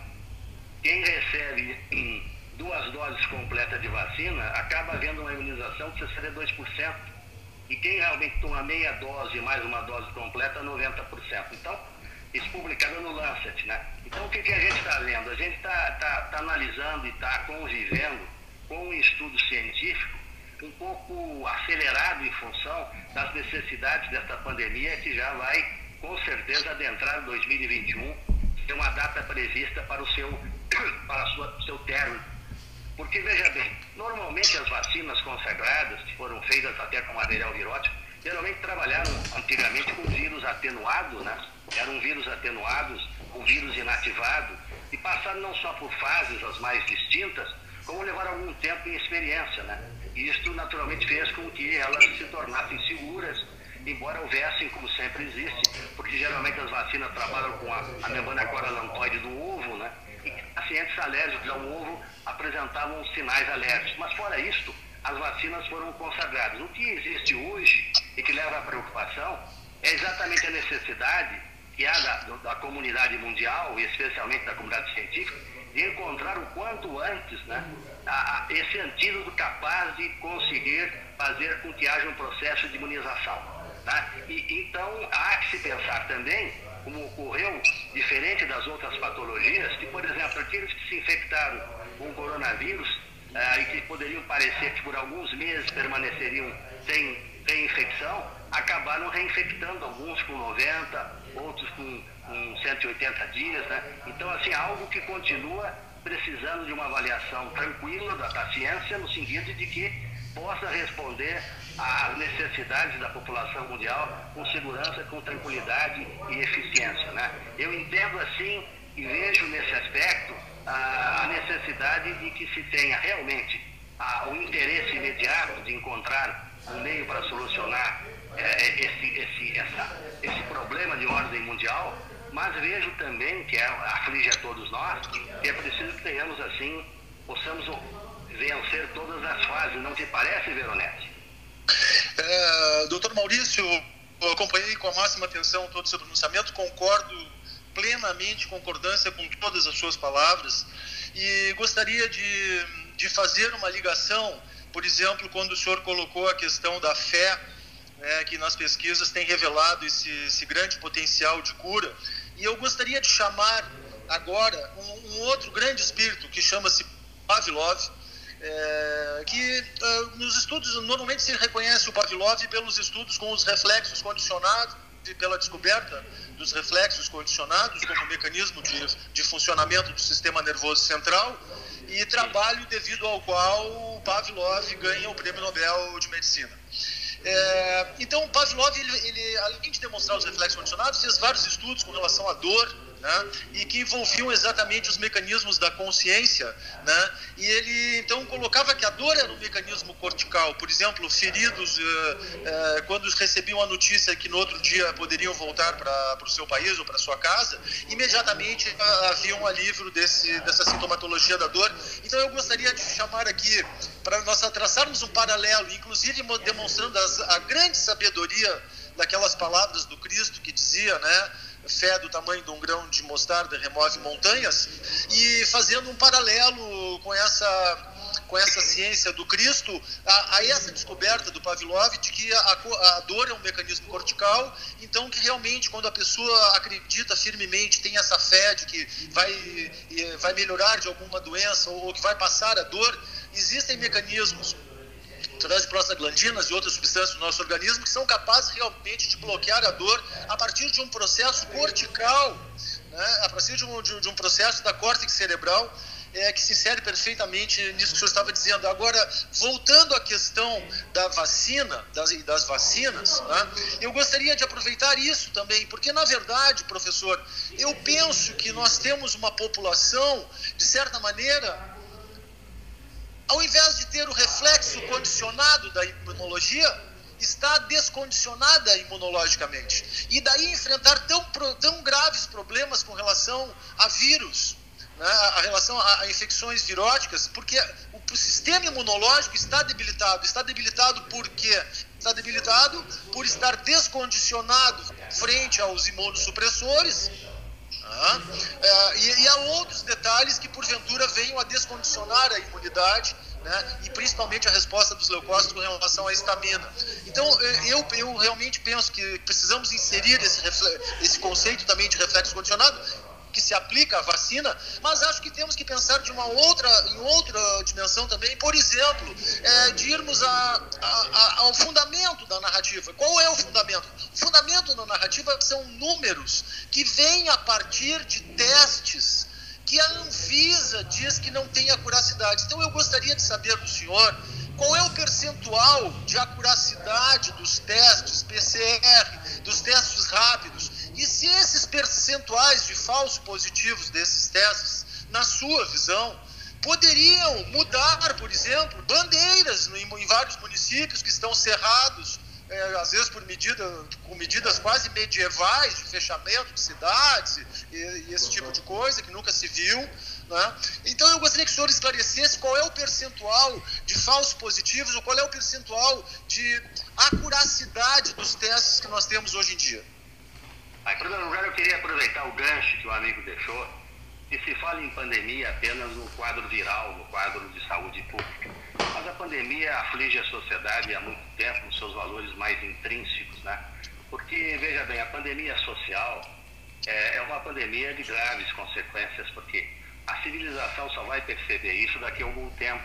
quem recebe duas doses completas de vacina acaba havendo uma imunização de 62%. E quem realmente toma meia dose mais uma dose completa, 90%. Então, isso publicado no Lancet, né? Então, o que, que a gente está vendo? A gente está tá, tá analisando e está convivendo com um estudo científico um pouco acelerado em função das necessidades desta pandemia que já vai, com certeza, adentrar 2021, ter uma data prevista para o seu, para o seu término. Porque, veja bem, normalmente as vacinas consagradas, que foram feitas até com material virótico, geralmente trabalharam antigamente com vírus atenuado, né? Eram vírus atenuados, com vírus inativado, e passaram não só por fases as mais distintas, como levaram algum tempo em experiência, né? Isto naturalmente fez com que elas se tornassem seguras, embora houvessem, como sempre existe, porque geralmente as vacinas trabalham com a, a membrana coralantoide do ovo, né? E pacientes alérgicos ao ovo apresentavam sinais alérgicos. Mas fora isto, as vacinas foram consagradas. O que existe hoje e que leva à preocupação é exatamente a necessidade que há da, da comunidade mundial, e especialmente da comunidade científica, de encontrar o quanto antes né, a, a, esse antídoto capaz de conseguir fazer com que haja um processo de imunização. Tá? E, então, há que se pensar também, como ocorreu, diferente das outras patologias, que, por exemplo, aqueles que se infectaram com o coronavírus ah, e que poderiam parecer que por alguns meses permaneceriam sem, sem infecção, acabaram reinfectando, alguns com 90, outros com, com 180 dias. Né? Então, assim, algo que continua precisando de uma avaliação tranquila da, da ciência, no sentido de que possa responder as necessidades da população mundial com segurança, com tranquilidade e eficiência. Né? Eu entendo assim e vejo nesse aspecto a, necessidade de que se tenha realmente o interesse imediato de encontrar um meio para solucionar é, esse, esse, essa, esse problema de ordem mundial, mas vejo também, que é, aflige a todos nós, que é preciso que tenhamos assim, possamos vencer todas as fases, não te parece, Veronese? É, doutor Maurício, eu acompanhei com a máxima atenção todo o seu pronunciamento, concordo plenamente, concordância com todas as suas palavras e gostaria de, de fazer uma ligação, por exemplo, quando o senhor colocou a questão da fé, né, que nas pesquisas tem revelado esse, esse grande potencial de cura, e eu gostaria de chamar agora um, um outro grande espírito que chama-se Pavlov, é, que uh, nos estudos normalmente se reconhece o Pavlov pelos estudos com os reflexos condicionados e pela descoberta dos reflexos condicionados como mecanismo de, de funcionamento do sistema nervoso central e trabalho devido ao qual Pavlov ganha o Prêmio Nobel de Medicina. É, então, o Pavlov, ele, ele, além de demonstrar os reflexos condicionados, fez vários estudos com relação à dor, né, e que envolviam exatamente os mecanismos da consciência, né, e ele então colocava que a dor era um mecanismo cortical, por exemplo, feridos uh, uh, quando recebiam a notícia que no outro dia poderiam voltar para o seu país ou para sua casa, imediatamente uh, havia um alívio desse, dessa sintomatologia da dor. Então eu gostaria de chamar aqui para nós traçarmos um paralelo, inclusive demonstrando as, a grande sabedoria daquelas palavras do Cristo que dizia, né? Fé do tamanho de um grão de mostarda remove montanhas, e fazendo um paralelo com essa com essa ciência do Cristo, a, a essa descoberta do Pavlov de que a, a, dor é um mecanismo cortical, então que realmente quando a pessoa acredita firmemente, tem essa fé de que vai, vai melhorar de alguma doença ou, ou que vai passar a dor, existem mecanismos através de prostaglandinas e outras substâncias do nosso organismo que são capazes realmente de bloquear a dor a partir de um processo cortical, né, a partir de um, de, de um processo da córtex cerebral é, que se insere perfeitamente nisso que o senhor estava dizendo. Agora, voltando à questão da vacina, das, das vacinas, né, eu gostaria de aproveitar isso também, porque, na verdade, professor, eu penso que nós temos uma população, de certa maneira, ao invés de ter o reflexo condicionado da imunologia, está descondicionada imunologicamente. E daí enfrentar tão, tão graves problemas com relação a vírus, né, a relação a, a, infecções viróticas, porque o, o, sistema imunológico está debilitado. Está debilitado por quê? Está debilitado por estar descondicionado frente aos imunossupressores ah, e, e, há outros detalhes que, porventura, venham a descondicionar a imunidade né, e principalmente a resposta dos leucócitos com relação à estamina. Então, eu, eu realmente penso que precisamos inserir esse, esse conceito também de reflexo condicionado que se aplica à vacina, mas acho que temos que pensar de uma outra, em outra dimensão também, por exemplo, é, de irmos a, a, a, ao fundamento da narrativa. Qual é o fundamento? O fundamento da narrativa são números que vêm a partir de testes que a Anvisa diz que não tem acuracidade. Então eu gostaria de saber do senhor qual é o percentual de acuracidade dos testes PCR, dos testes rápidos, e se esses percentuais de falsos positivos desses testes, na sua visão, poderiam mudar, por exemplo, bandeiras em vários municípios que estão cerrados, é, às vezes por medida, com medidas quase medievais de fechamento de cidades e, e, esse tipo de coisa que nunca se viu. Né? Então eu gostaria que o senhor esclarecesse qual é o percentual de falsos positivos ou qual é o percentual de acuracidade dos testes que nós temos hoje em dia. Em primeiro lugar, eu queria aproveitar o gancho que o amigo deixou, que se fala em pandemia apenas no quadro viral, no quadro de saúde pública. Mas a pandemia aflige a sociedade há muito tempo nos seus valores mais intrínsecos, né? Porque, veja bem, a pandemia social é, é uma pandemia de graves consequências, porque a civilização só vai perceber isso daqui a algum tempo.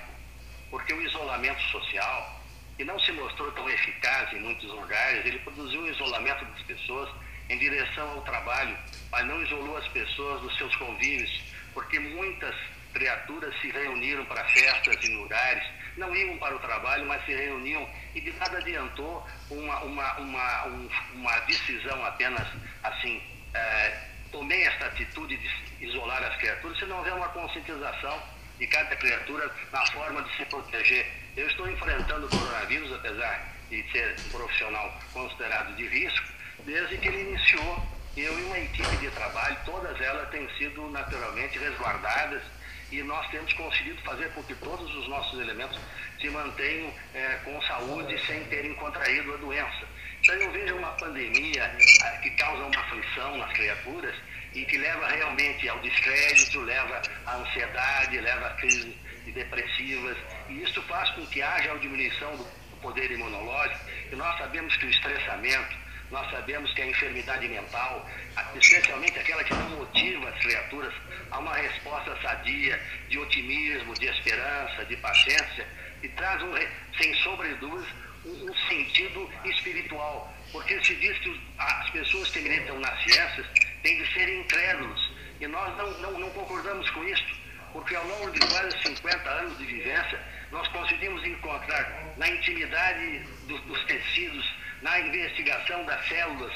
Porque o isolamento social, que não se mostrou tão eficaz em muitos lugares, ele produziu um isolamento das pessoas em direção ao trabalho, mas não isolou as pessoas dos seus convívios, porque muitas criaturas se reuniram para festas em lugares, não iam para o trabalho, mas se reuniam e de nada adiantou uma, uma, uma, um, uma decisão apenas assim. É, tomei esta atitude de isolar as criaturas se não houver uma conscientização de cada criatura na forma de se proteger. Eu estou enfrentando o coronavírus, apesar de ser um profissional considerado de risco, desde que ele iniciou. Eu e uma equipe de trabalho, todas elas têm sido naturalmente resguardadas e nós temos conseguido fazer com que todos os nossos elementos se mantenham é, com saúde sem terem contraído a doença. Então eu vejo uma pandemia ah, que causa uma aflição nas criaturas e que leva realmente ao descrédito, leva à ansiedade, leva a crises depressivas, e isso faz com que haja a diminuição do poder imunológico, e nós sabemos que o estressamento, nós sabemos que a enfermidade mental, especialmente aquela que não motiva as criaturas a uma resposta sadia, de otimismo, de esperança, de paciência, e traz, um, sem sobredúvida, um, um sentido espiritual. Porque se diz que as pessoas que militam nas ciências têm de ser incrédulos. E nós não, não, não concordamos com isso, porque ao longo de quase 50 anos de vivência, nós conseguimos encontrar na intimidade do, dos tecidos, na investigação das células,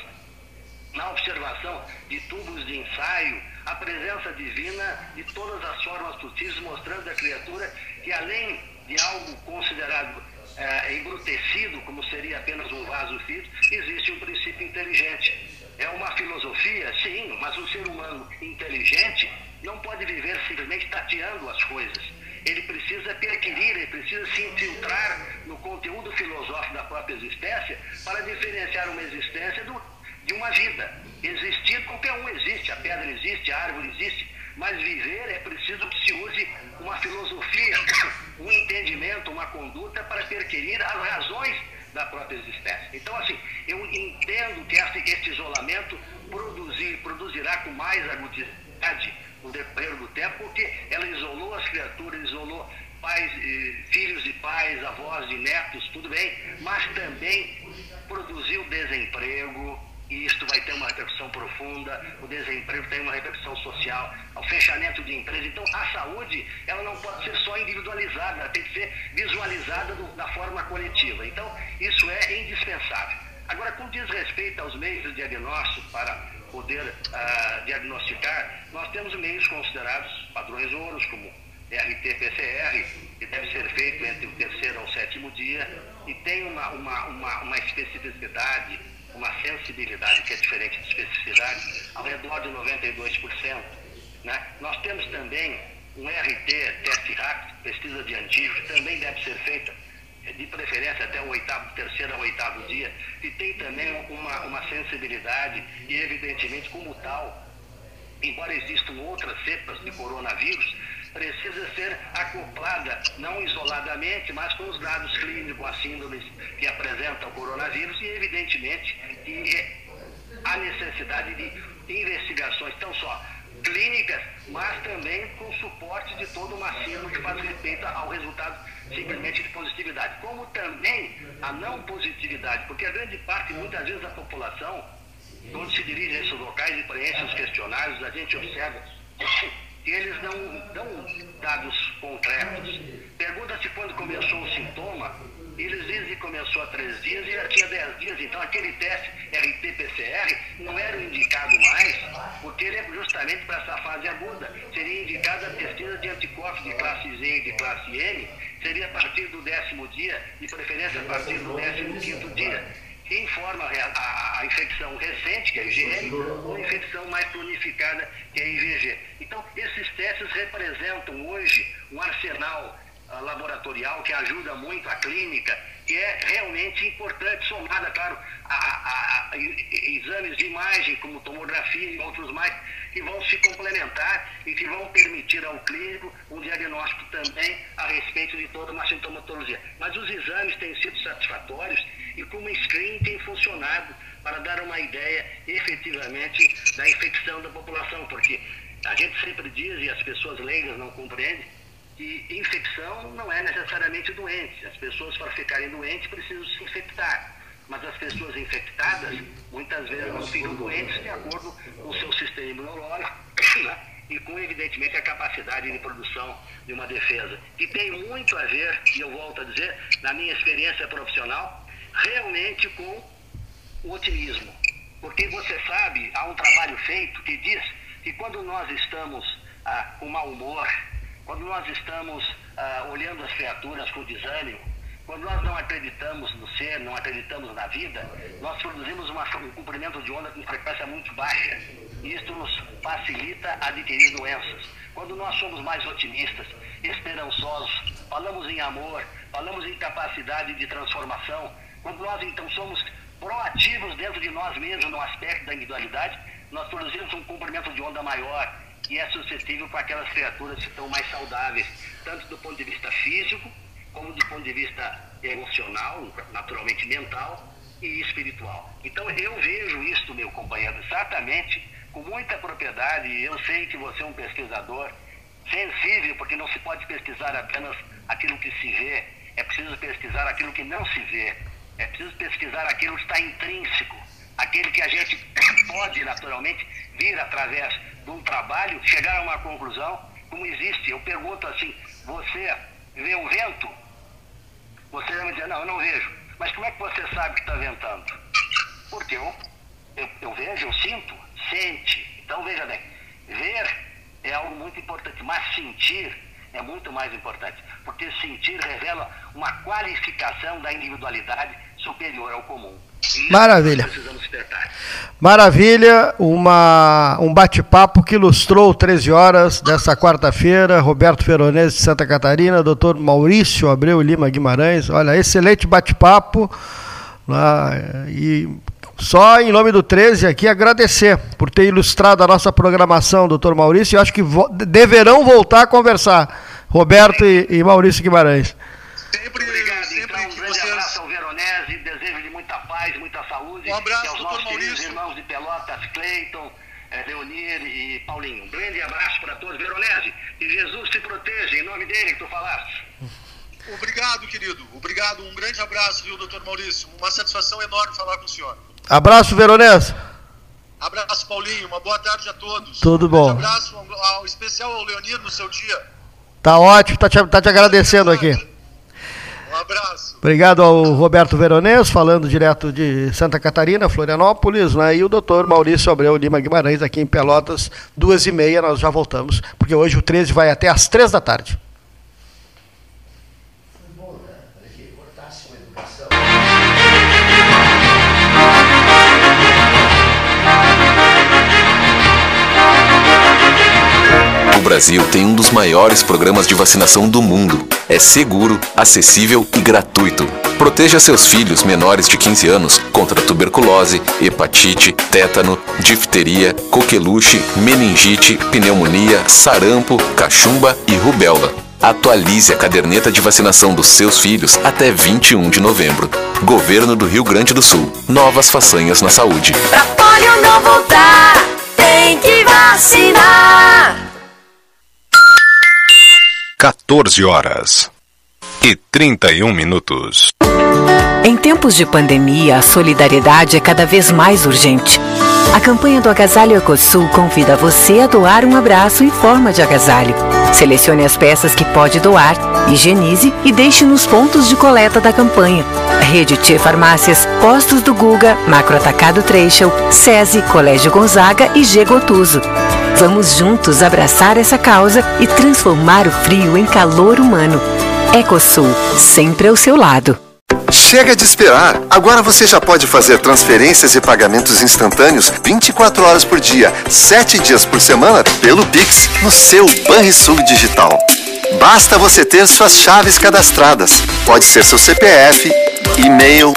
na observação de tubos de ensaio, a presença divina de todas as formas possíveis, mostrando à criatura que além de algo considerado é, embrutecido, como seria apenas um vaso físico, existe um princípio inteligente. É uma filosofia, sim, mas o ser humano inteligente não pode viver simplesmente tateando as coisas. Ele precisa perquirir, ele precisa se infiltrar no conteúdo filosófico da própria existência para diferenciar uma existência do, de uma vida. Existir, qualquer um existe, a pedra existe, a árvore existe, mas viver é preciso que se use uma filosofia, um entendimento, uma conduta para perquirir as razões da própria existência. Então, assim, eu entendo que esse, este isolamento produzir, produzirá com mais agudidade no decorrer do tempo, porque ela isolou as criaturas, isolou pais, eh, filhos de pais, avós de netos, tudo bem, mas também produziu desemprego, e isto vai ter uma repercussão profunda, o desemprego tem uma repercussão social, o fechamento de empresas. Então, a saúde, ela não pode ser só individualizada, ela tem que ser visualizada do, da forma coletiva. Então, isso é indispensável. Agora, com diz respeito aos meios de diagnóstico para poder uh, diagnosticar, nós temos meios considerados padrões ouros, como RT-PCR, que deve ser feito entre o terceiro ao sétimo dia, e tem uma, uma, uma, uma especificidade uma sensibilidade que é diferente de especificidade, ao redor de 92%. Né? Nós temos também um RT, teste rápido, pesquisa de antígeno, também deve ser feita, de preferência até o oitavo, terceiro ao oitavo dia, e tem também uma, uma sensibilidade, e evidentemente como tal, embora existam outras cepas de coronavírus, precisa ser acoplada, não isoladamente, mas com os dados clínicos, as síndromes que apresentam o coronavírus e, evidentemente, que há necessidade de investigações, não só clínicas, mas também com suporte de toda uma síndrome que faz respeito ao resultado simplesmente de positividade, como também a não positividade, porque a grande parte, muitas vezes, da população, quando se dirige a esses locais e preenche os questionários, a gente observa eles não dão dados concretos. Pergunta-se quando começou o sintoma, eles dizem que começou há três dias e já tinha dez dias, então aquele teste RT-PCR não era indicado mais, porque ele é justamente para essa fase aguda. Seria indicada a pesquisa de anticorpos de classe Z e de classe M, seria a partir do décimo dia, de preferência a partir do décimo quinto dia informa a, a, infecção recente, que é a IgM, ou a infecção mais cronificada, que é a IgG. Então, esses testes representam hoje um arsenal uh, laboratorial que ajuda muito a clínica, que é realmente importante, somada, claro, a, a, a, exames de imagem, como tomografia e outros mais, que vão se complementar e que vão permitir ao clínico um diagnóstico também a respeito de toda uma sintomatologia. Mas os exames têm sido satisfatórios e como screening tem funcionado para dar uma ideia efetivamente da infecção da população, porque a gente sempre diz, e as pessoas leigas não compreendem, que infecção não é necessariamente doente. As pessoas, para ficarem doentes, precisam se infectar. Mas as pessoas infectadas, muitas vezes, não ficam doentes de acordo com o seu sistema imunológico. Né? e com, evidentemente, a capacidade de produção de uma defesa, que tem muito a ver, e eu volto a dizer, na minha experiência profissional, realmente com o otimismo. Porque você sabe, há um trabalho feito que diz que quando nós estamos ah, com mau humor, quando nós estamos ah, olhando as criaturas com desânimo, quando nós não acreditamos no ser, não acreditamos na vida, nós produzimos uma, um comprimento de onda com frequência muito baixa. E isso nos facilita adquirir doenças. Quando nós somos mais otimistas, esperançosos, falamos em amor, falamos em capacidade de transformação, quando nós então somos proativos dentro de nós mesmos no aspecto da individualidade, nós produzimos um comprimento de onda maior e é suscetível para aquelas criaturas que estão mais saudáveis, tanto do ponto de vista físico, como do ponto de vista emocional, naturalmente mental e espiritual. Então eu vejo isso, meu companheiro, exatamente com muita propriedade. Eu sei que você é um pesquisador sensível, porque não se pode pesquisar apenas aquilo que se vê, é preciso pesquisar aquilo que não se vê, é preciso pesquisar aquilo que está intrínseco, aquele que a gente pode naturalmente vir através de um trabalho, chegar a uma conclusão, como existe. Eu pergunto assim, você vê o vento? Você vai me dizer, não, eu não vejo. Mas como é que você sabe que está ventando? Porque eu, eu, eu vejo, eu sinto, sente. Então veja bem, ver é algo muito importante, mas sentir é muito mais importante, porque sentir revela uma qualificação da individualidade superior ao comum. Maravilha. Maravilha, uma, um bate-papo que ilustrou 13 horas dessa quarta-feira. Roberto Veronese de Santa Catarina, doutor Maurício Abreu Lima Guimarães. Olha, excelente bate-papo. e só em nome do 13 aqui agradecer por ter ilustrado a nossa programação, doutor Maurício. Eu acho que vo deverão voltar a conversar, Roberto e, e Maurício Guimarães. Sempre, Obrigado, sempre então, um grande vocês... abraço ao Veronese, desejo de muita paz, muita saúde. Um abraço, e aos doutor nossos Maurício. irmãos de Pelotas, Cleiton, eh, Leonir e Paulinho. Um grande abraço para todos. Veronese, que Jesus te proteja, em nome dele que tu falaste. Obrigado, querido. Obrigado. Um grande abraço, viu, doutor Maurício? Uma satisfação enorme falar com o senhor. Abraço, Veronese. Abraço, Paulinho. Uma boa tarde a todos. Tudo um bom. abraço ao, especial ao Leonir no seu dia. Tá ótimo, tá te, tá te agradecendo aqui. Um abraço. Obrigado ao Roberto Veronês, falando direto de Santa Catarina, Florianópolis, né? e o doutor Maurício Abreu Lima Guimarães, aqui em Pelotas, duas e meia, nós já voltamos, porque hoje o 13 vai até às três da tarde. O Brasil tem um dos maiores programas de vacinação do mundo. É seguro, acessível e gratuito. Proteja seus filhos menores de 15 anos contra tuberculose, hepatite, tétano, difteria, coqueluche, meningite, pneumonia, sarampo, cachumba e rubéola. Atualize a caderneta de vacinação dos seus filhos até 21 de novembro. Governo do Rio Grande do Sul. Novas façanhas na saúde. Pra polio não voltar, tem que vacinar. 14 horas e 31 minutos. Em tempos de pandemia, a solidariedade é cada vez mais urgente. A campanha do Agasalho Ecosul convida você a doar um abraço em forma de agasalho. Selecione as peças que pode doar, higienize e deixe nos pontos de coleta da campanha. Rede T Farmácias, Postos do Guga, Macro Atacado Treixel, SESI, Colégio Gonzaga e G Gotuso. Vamos juntos abraçar essa causa e transformar o frio em calor humano. Ecosul, sempre ao seu lado. Chega de esperar! Agora você já pode fazer transferências e pagamentos instantâneos 24 horas por dia, 7 dias por semana pelo Pix no seu Banrisul Digital. Basta você ter suas chaves cadastradas. Pode ser seu CPF, e-mail,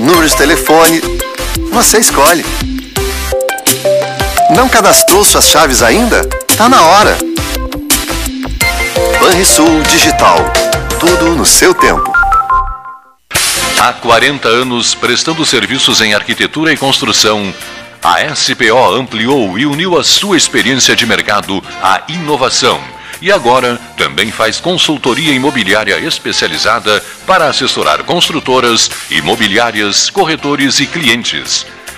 número de telefone. Você escolhe. Não cadastrou suas chaves ainda? Tá na hora. Banrisul Digital. Tudo no seu tempo. Há 40 anos prestando serviços em arquitetura e construção, a SPO ampliou e uniu a sua experiência de mercado à inovação. E agora também faz consultoria imobiliária especializada para assessorar construtoras, imobiliárias, corretores e clientes.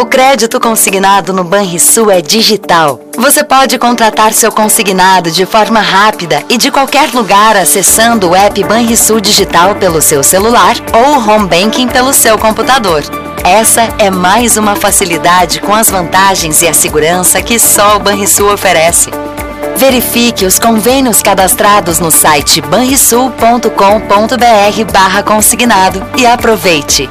O crédito consignado no Banrisul é digital. Você pode contratar seu consignado de forma rápida e de qualquer lugar acessando o app Banrisul Digital pelo seu celular ou o home banking pelo seu computador. Essa é mais uma facilidade com as vantagens e a segurança que só o Banrisul oferece. Verifique os convênios cadastrados no site banrisul.com.br barra consignado e aproveite.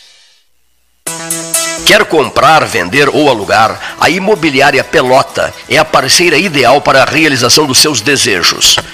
Quer comprar, vender ou alugar? A Imobiliária Pelota é a parceira ideal para a realização dos seus desejos.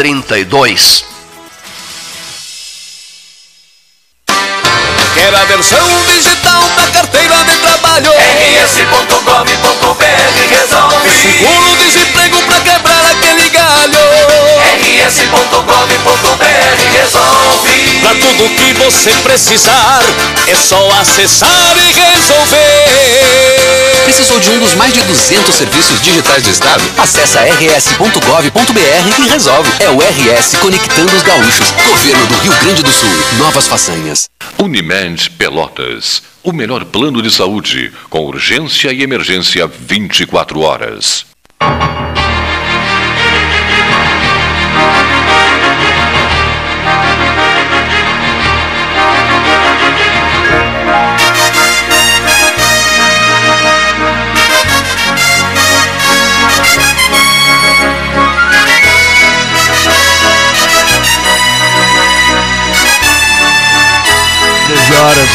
7432. Quer a versão digital da carteira de trabalho? rs.gov.br resolve. Seguro-desemprego pra quebrar aquele galho. rs.gov.br resolve. Pra tudo que você precisar, é só acessar e resolver. Precisou de um dos mais de 200 serviços digitais do Estado? Acesse rs.gov.br e resolve. É o RS Conectando os Gaúchos. Governo do Rio Grande do Sul. Novas façanhas. Unimed Pelotas. O melhor plano de saúde, com urgência e emergência 24 horas. Horas.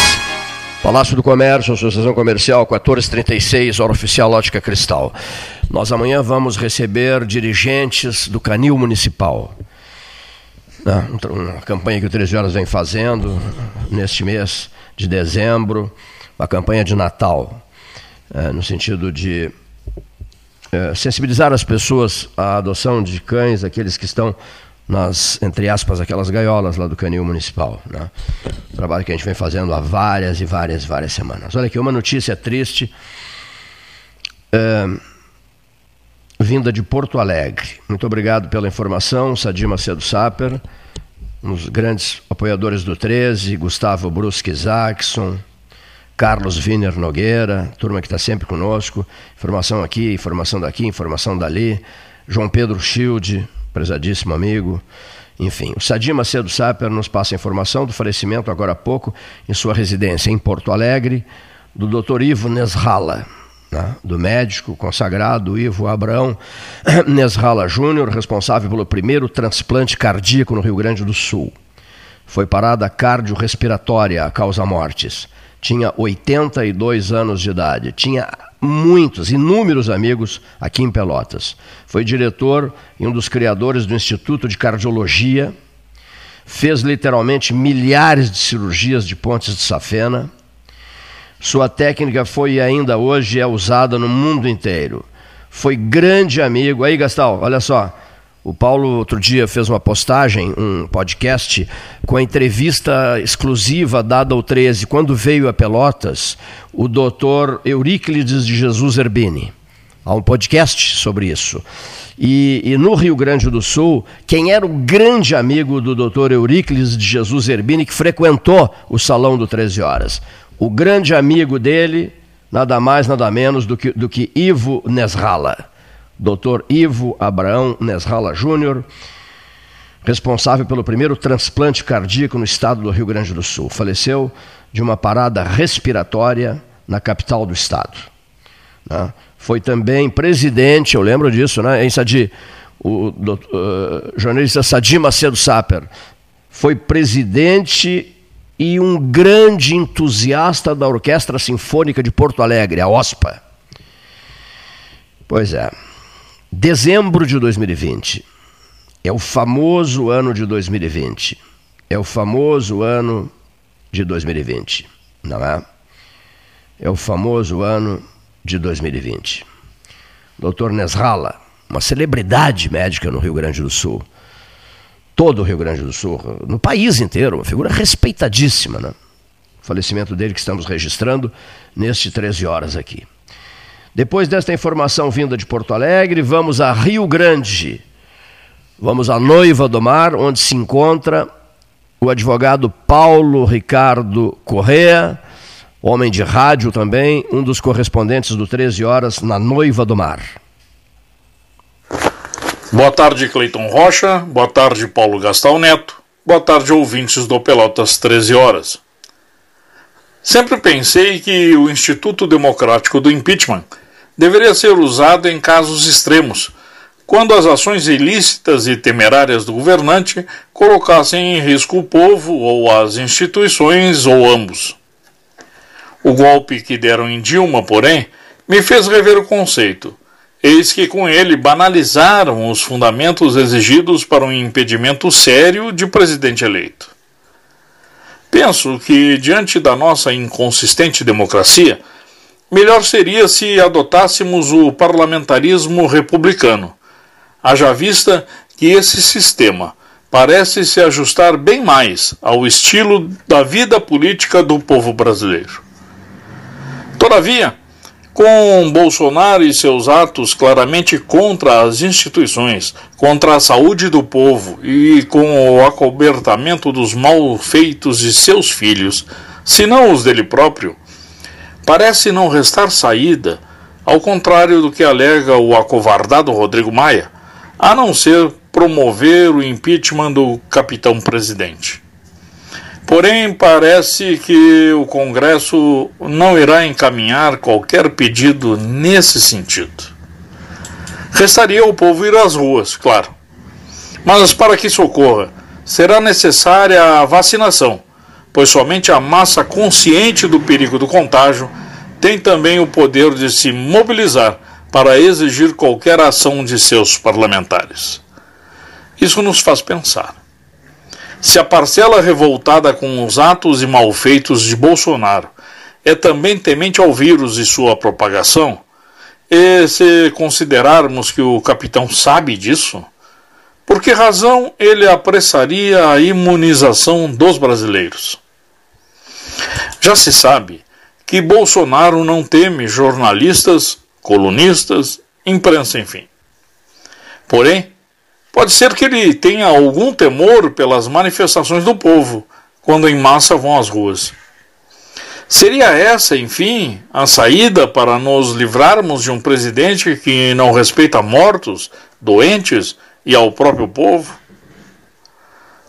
Palácio do Comércio, Associação Comercial 1436, hora oficial Ótica Cristal. Nós amanhã vamos receber dirigentes do Canil Municipal. Né, uma campanha que o 13 Horas vem fazendo neste mês de dezembro, uma campanha de Natal, é, no sentido de é, sensibilizar as pessoas à adoção de cães, aqueles que estão nas, entre aspas, aquelas gaiolas lá do canil municipal. Né? Trabalho que a gente vem fazendo há várias e várias, várias semanas. Olha aqui, uma notícia triste. É, vinda de Porto Alegre. Muito obrigado pela informação, Sadir Macedo Saper, um dos grandes apoiadores do 13, Gustavo Brusque Zackson, Carlos Wiener Nogueira, turma que está sempre conosco. Informação aqui, informação daqui, informação dali. João Pedro Schilde, prezadíssimo amigo. Enfim, o Sadir Macedo Saper nos passa informação do falecimento, agora há pouco, em sua residência em Porto Alegre, do Dr. Ivo Nesrala, né? do médico consagrado Ivo Abraão Nesrala Júnior, responsável pelo primeiro transplante cardíaco no Rio Grande do Sul. Foi parada cardiorrespiratória a causa mortes. Tinha 82 anos de idade. Tinha muitos, inúmeros amigos aqui em Pelotas. Foi diretor e um dos criadores do Instituto de Cardiologia, fez literalmente milhares de cirurgias de pontes de safena. Sua técnica foi e ainda hoje é usada no mundo inteiro. Foi grande amigo. Aí, Gastal, olha só. O Paulo outro dia fez uma postagem, um podcast, com a entrevista exclusiva dada ao 13, quando veio a Pelotas, o doutor Euríclides de Jesus Erbini. Há um podcast sobre isso. E, e, no Rio Grande do Sul, quem era o grande amigo do doutor Euríclides de Jesus Erbini, que frequentou o Salão do 13 Horas? O grande amigo dele, nada mais, nada menos do que, do que Ivo Nesrala Dr. Ivo Abraão Nesrala Júnior, responsável pelo primeiro transplante cardíaco no estado do Rio Grande do Sul. Faleceu de uma parada respiratória na capital do estado. Né? Foi também presidente, eu lembro disso, né? em Sadi, o uh, jornalista Sadi Macedo Saper, foi presidente e um grande entusiasta da Orquestra Sinfônica de Porto Alegre, a OSPA. Pois é. Dezembro de 2020 é o famoso ano de 2020. É o famoso ano de 2020, não é? É o famoso ano de 2020. Dr. Nesrala, uma celebridade médica no Rio Grande do Sul. Todo o Rio Grande do Sul, no país inteiro, uma figura respeitadíssima, né? O falecimento dele que estamos registrando neste 13 horas aqui. Depois desta informação vinda de Porto Alegre, vamos a Rio Grande. Vamos à Noiva do Mar, onde se encontra o advogado Paulo Ricardo Correa, homem de rádio também, um dos correspondentes do 13 Horas na Noiva do Mar. Boa tarde, Cleiton Rocha. Boa tarde, Paulo Gastal Neto. Boa tarde, ouvintes do Pelotas 13 Horas. Sempre pensei que o Instituto Democrático do Impeachment deveria ser usado em casos extremos, quando as ações ilícitas e temerárias do governante colocassem em risco o povo ou as instituições ou ambos. O golpe que deram em Dilma, porém, me fez rever o conceito. Eis que com ele banalizaram os fundamentos exigidos para um impedimento sério de presidente eleito. Penso que, diante da nossa inconsistente democracia, melhor seria se adotássemos o parlamentarismo republicano. Haja vista que esse sistema parece se ajustar bem mais ao estilo da vida política do povo brasileiro. Todavia, com Bolsonaro e seus atos claramente contra as instituições, contra a saúde do povo e com o acobertamento dos malfeitos de seus filhos, se não os dele próprio, Parece não restar saída, ao contrário do que alega o acovardado Rodrigo Maia, a não ser promover o impeachment do capitão presidente. Porém, parece que o Congresso não irá encaminhar qualquer pedido nesse sentido. Restaria o povo ir às ruas, claro. Mas para que isso ocorra, será necessária a vacinação pois somente a massa consciente do perigo do contágio tem também o poder de se mobilizar para exigir qualquer ação de seus parlamentares. Isso nos faz pensar. Se a parcela revoltada com os atos e malfeitos de Bolsonaro é também temente ao vírus e sua propagação, e se considerarmos que o capitão sabe disso, por que razão ele apressaria a imunização dos brasileiros? Já se sabe que Bolsonaro não teme jornalistas, colunistas, imprensa, enfim. Porém, pode ser que ele tenha algum temor pelas manifestações do povo quando em massa vão às ruas. Seria essa, enfim, a saída para nos livrarmos de um presidente que não respeita mortos, doentes e ao próprio povo?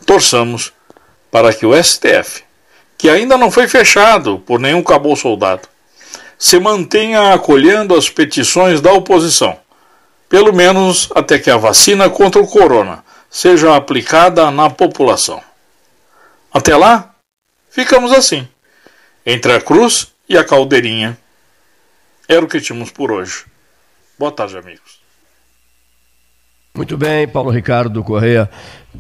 Torçamos para que o STF que ainda não foi fechado por nenhum caboclo-soldado, se mantenha acolhendo as petições da oposição, pelo menos até que a vacina contra o corona seja aplicada na população. Até lá, ficamos assim, entre a cruz e a caldeirinha. Era o que tínhamos por hoje. Boa tarde, amigos. Muito bem, Paulo Ricardo Correia,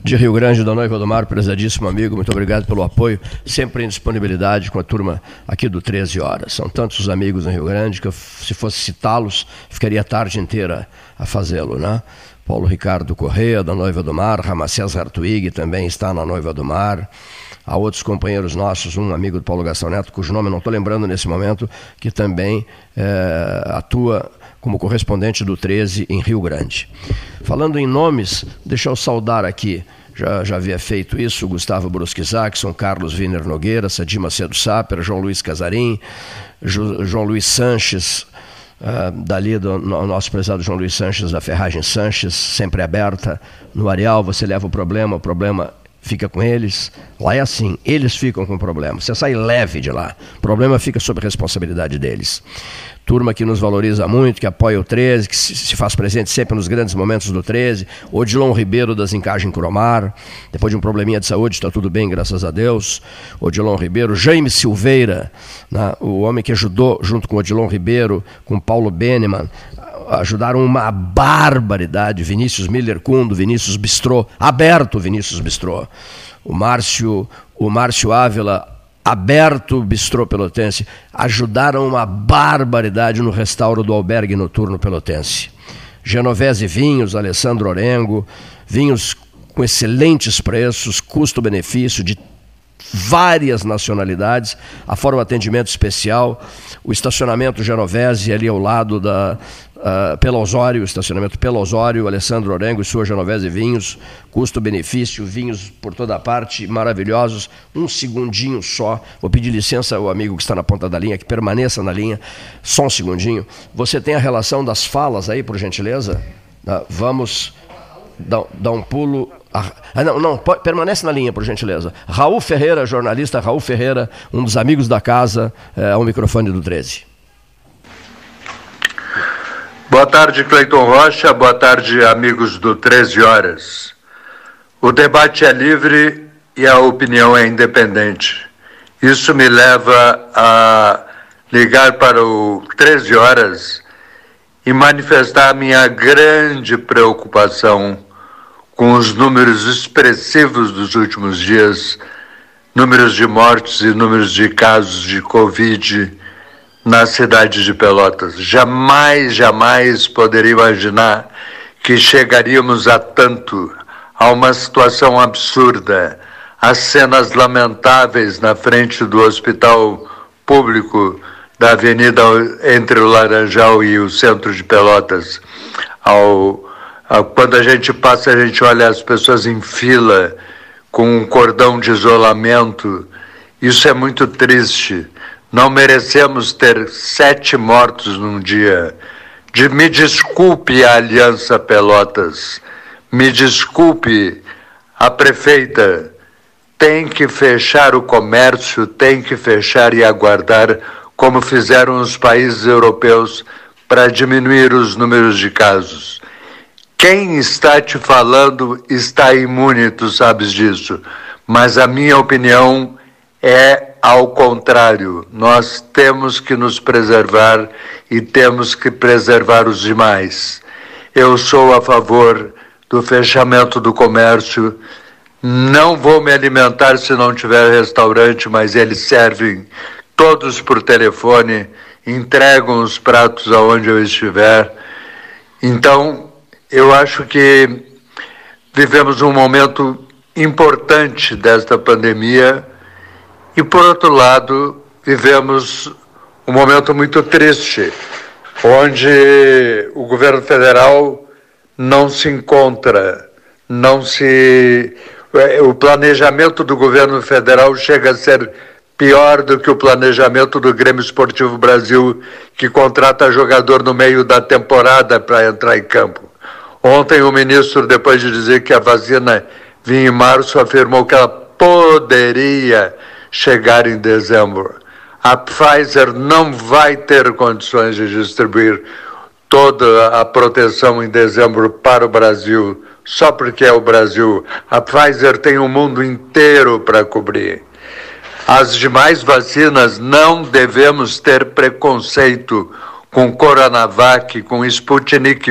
de Rio Grande, da Noiva do Mar, prezadíssimo amigo, muito obrigado pelo apoio, sempre em disponibilidade com a turma aqui do 13 Horas. São tantos amigos no Rio Grande que, eu, se fosse citá-los, ficaria a tarde inteira a fazê-lo, né? Paulo Ricardo Correia, da Noiva do Mar, Ramacés Hartwig também está na Noiva do Mar. Há outros companheiros nossos, um amigo do Paulo Gastão Neto, cujo nome eu não estou lembrando nesse momento, que também é, atua como correspondente do 13 em Rio Grande. Falando em nomes, deixa eu saudar aqui, já, já havia feito isso, Gustavo Brusque Jackson, Carlos Wiener Nogueira, Sadi Macedo Saper, João Luiz Casarim, jo, João Luiz Sanches, Uh, dali do no, nosso prezado João Luiz Sanches, da Ferragem Sanches, sempre aberta. No Areal você leva o problema, o problema fica com eles. Lá é assim, eles ficam com o problema. Você sai leve de lá. O problema fica sob responsabilidade deles turma que nos valoriza muito, que apoia o 13, que se faz presente sempre nos grandes momentos do 13. Odilon Ribeiro das Encagens Cromar, depois de um probleminha de saúde, está tudo bem, graças a Deus. Odilon Ribeiro, Jaime Silveira, né, o homem que ajudou, junto com Odilon Ribeiro, com Paulo Beneman, ajudaram uma barbaridade. Vinícius Miller Cundo, Vinícius Bistrô, aberto Vinícius Bistrô. O Márcio, o Márcio Ávila aberto Bistrô Pelotense, ajudaram uma barbaridade no restauro do albergue noturno pelotense. Genovese Vinhos, Alessandro Orengo, vinhos com excelentes preços, custo-benefício de várias nacionalidades, a forma atendimento especial, o estacionamento Genovese ali ao lado da, uh, pelo Osório, estacionamento pelo Osório, Alessandro Orengo e sua Genovese Vinhos, custo-benefício, vinhos por toda parte, maravilhosos. Um segundinho só, vou pedir licença ao amigo que está na ponta da linha, que permaneça na linha, só um segundinho. Você tem a relação das falas aí, por gentileza? Uh, vamos dar, dar um pulo ah, não, não, permanece na linha, por gentileza. Raul Ferreira, jornalista Raul Ferreira, um dos amigos da casa, é, ao microfone do 13. Boa tarde, Cleiton Rocha. Boa tarde, amigos do 13 Horas. O debate é livre e a opinião é independente. Isso me leva a ligar para o 13 Horas e manifestar a minha grande preocupação com os números expressivos dos últimos dias números de mortes e números de casos de Covid na cidade de Pelotas. Jamais, jamais poderia imaginar que chegaríamos a tanto, a uma situação absurda, as cenas lamentáveis na frente do hospital público da avenida entre o Laranjal e o centro de Pelotas. Ao, quando a gente passa, a gente olha as pessoas em fila com um cordão de isolamento. Isso é muito triste. Não merecemos ter sete mortos num dia. De, me desculpe a Aliança Pelotas, me desculpe a prefeita. Tem que fechar o comércio, tem que fechar e aguardar, como fizeram os países europeus, para diminuir os números de casos. Quem está te falando está imune, tu sabes disso. Mas a minha opinião é ao contrário, nós temos que nos preservar e temos que preservar os demais. Eu sou a favor do fechamento do comércio. Não vou me alimentar se não tiver restaurante, mas eles servem todos por telefone, entregam os pratos aonde eu estiver. Então, eu acho que vivemos um momento importante desta pandemia e, por outro lado, vivemos um momento muito triste, onde o governo federal não se encontra, não se. É, o planejamento do governo federal chega a ser pior do que o planejamento do Grêmio Esportivo Brasil, que contrata jogador no meio da temporada para entrar em campo. Ontem, o ministro, depois de dizer que a vacina vinha em março, afirmou que ela poderia chegar em dezembro. A Pfizer não vai ter condições de distribuir toda a proteção em dezembro para o Brasil, só porque é o Brasil. A Pfizer tem o mundo inteiro para cobrir. As demais vacinas não devemos ter preconceito com Coronavac, com Sputnik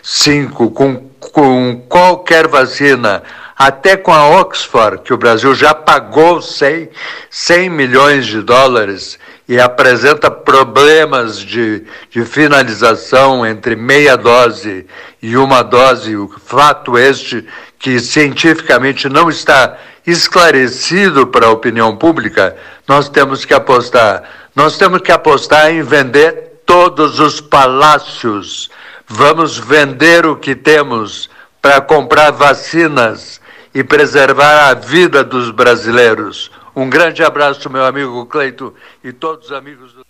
5, com, com qualquer vacina, até com a Oxford, que o Brasil já pagou 100, 100 milhões de dólares e apresenta problemas de, de finalização entre meia dose e uma dose, o fato este que cientificamente não está esclarecido para a opinião pública, nós temos que apostar. Nós temos que apostar em vender todos os palácios. Vamos vender o que temos para comprar vacinas e preservar a vida dos brasileiros. Um grande abraço, meu amigo Cleito e todos os amigos do.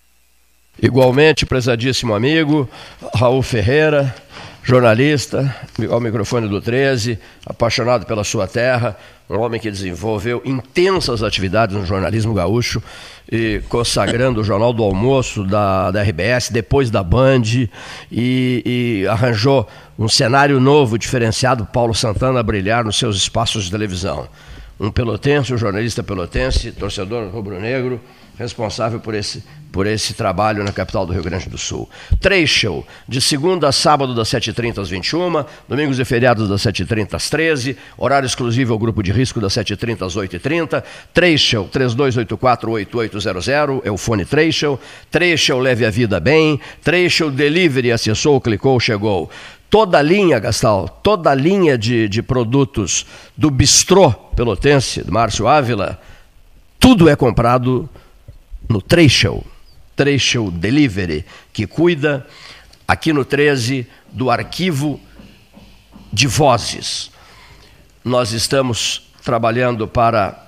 Igualmente, prezadíssimo amigo, Raul Ferreira, jornalista, ao microfone do 13, apaixonado pela sua terra, um homem que desenvolveu intensas atividades no jornalismo gaúcho, e consagrando o Jornal do Almoço da, da RBS, depois da Band, e, e arranjou um cenário novo, diferenciado, Paulo Santana a brilhar nos seus espaços de televisão. Um pelotense, um jornalista pelotense, torcedor rubro-negro, responsável por esse, por esse trabalho na capital do Rio Grande do Sul. Trecho, de segunda a sábado, das 7h30 às 21 domingos e feriados das 7h30 às 13 horário exclusivo ao grupo de risco das 7h30 às 8h30. Trecho, 3284-8800, é o fone Trecho. Trecho, leve a vida bem. Trecho, delivery, acessou, clicou, chegou toda a linha, Gastal, toda a linha de, de produtos do Bistrô Pelotense, do Márcio Ávila, tudo é comprado no Trecho, Trecho Delivery, que cuida aqui no 13 do arquivo de vozes. Nós estamos trabalhando para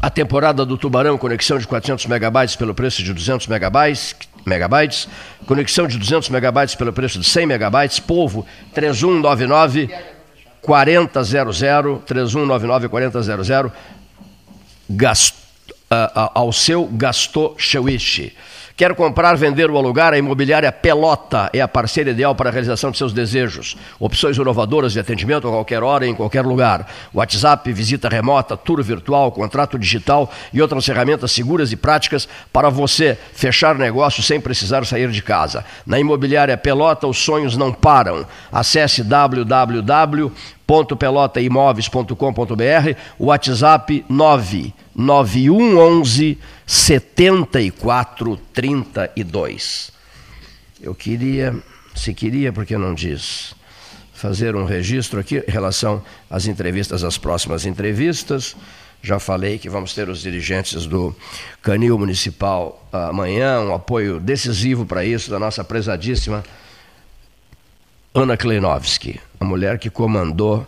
a temporada do Tubarão, conexão de 400 megabytes pelo preço de 200 megabytes, megabytes, conexão de 200 megabytes pelo preço de 100 megabytes, Polvo 3199 4000 3199 4000 gasto ao seu Gastou Shawishi. Quer comprar, vender ou alugar? A imobiliária Pelota é a parceira ideal para a realização de seus desejos. Opções inovadoras de atendimento a qualquer hora e em qualquer lugar. WhatsApp, visita remota, tour virtual, contrato digital e outras ferramentas seguras e práticas para você fechar negócio sem precisar sair de casa. Na imobiliária Pelota, os sonhos não param. Acesse www.pelotaimoveis.com.br, WhatsApp 9 9111 7432. Eu queria, se queria, porque não diz, fazer um registro aqui em relação às entrevistas, às próximas entrevistas. Já falei que vamos ter os dirigentes do Canil Municipal amanhã, um apoio decisivo para isso da nossa prezadíssima Ana Kleinovski, a mulher que comandou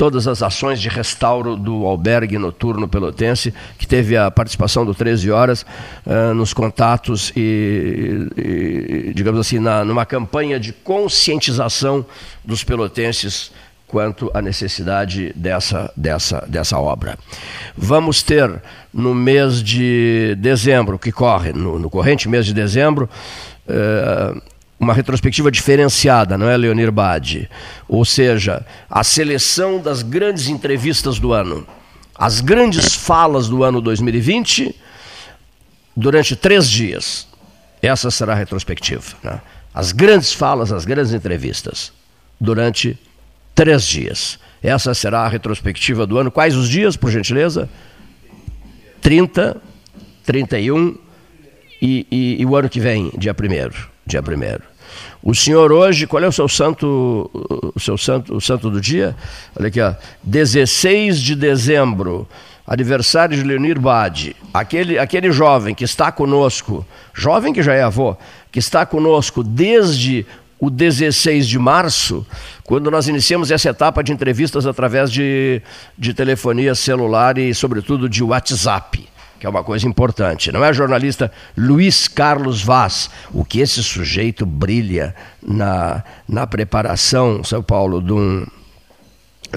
todas as ações de restauro do albergue noturno pelotense, que teve a participação do 13 Horas uh, nos contatos e, e digamos assim, na, numa campanha de conscientização dos pelotenses quanto à necessidade dessa, dessa, dessa obra. Vamos ter no mês de dezembro, que corre, no, no corrente mês de dezembro, uh, uma retrospectiva diferenciada, não é, Leonir Bade? Ou seja, a seleção das grandes entrevistas do ano, as grandes falas do ano 2020, durante três dias. Essa será a retrospectiva. Né? As grandes falas, as grandes entrevistas, durante três dias. Essa será a retrospectiva do ano. Quais os dias, por gentileza? 30, 31 e, e, e o ano que vem, dia 1 dia 1 o senhor hoje, qual é o seu santo, o seu santo, o santo do dia? Olha aqui, ó, 16 de dezembro, aniversário de Leonir Bade. Aquele, aquele jovem que está conosco, jovem que já é avô, que está conosco desde o 16 de março, quando nós iniciamos essa etapa de entrevistas através de, de telefonia celular e, sobretudo, de WhatsApp que é uma coisa importante. Não é jornalista Luiz Carlos Vaz, o que esse sujeito brilha na, na preparação, São Paulo, de um,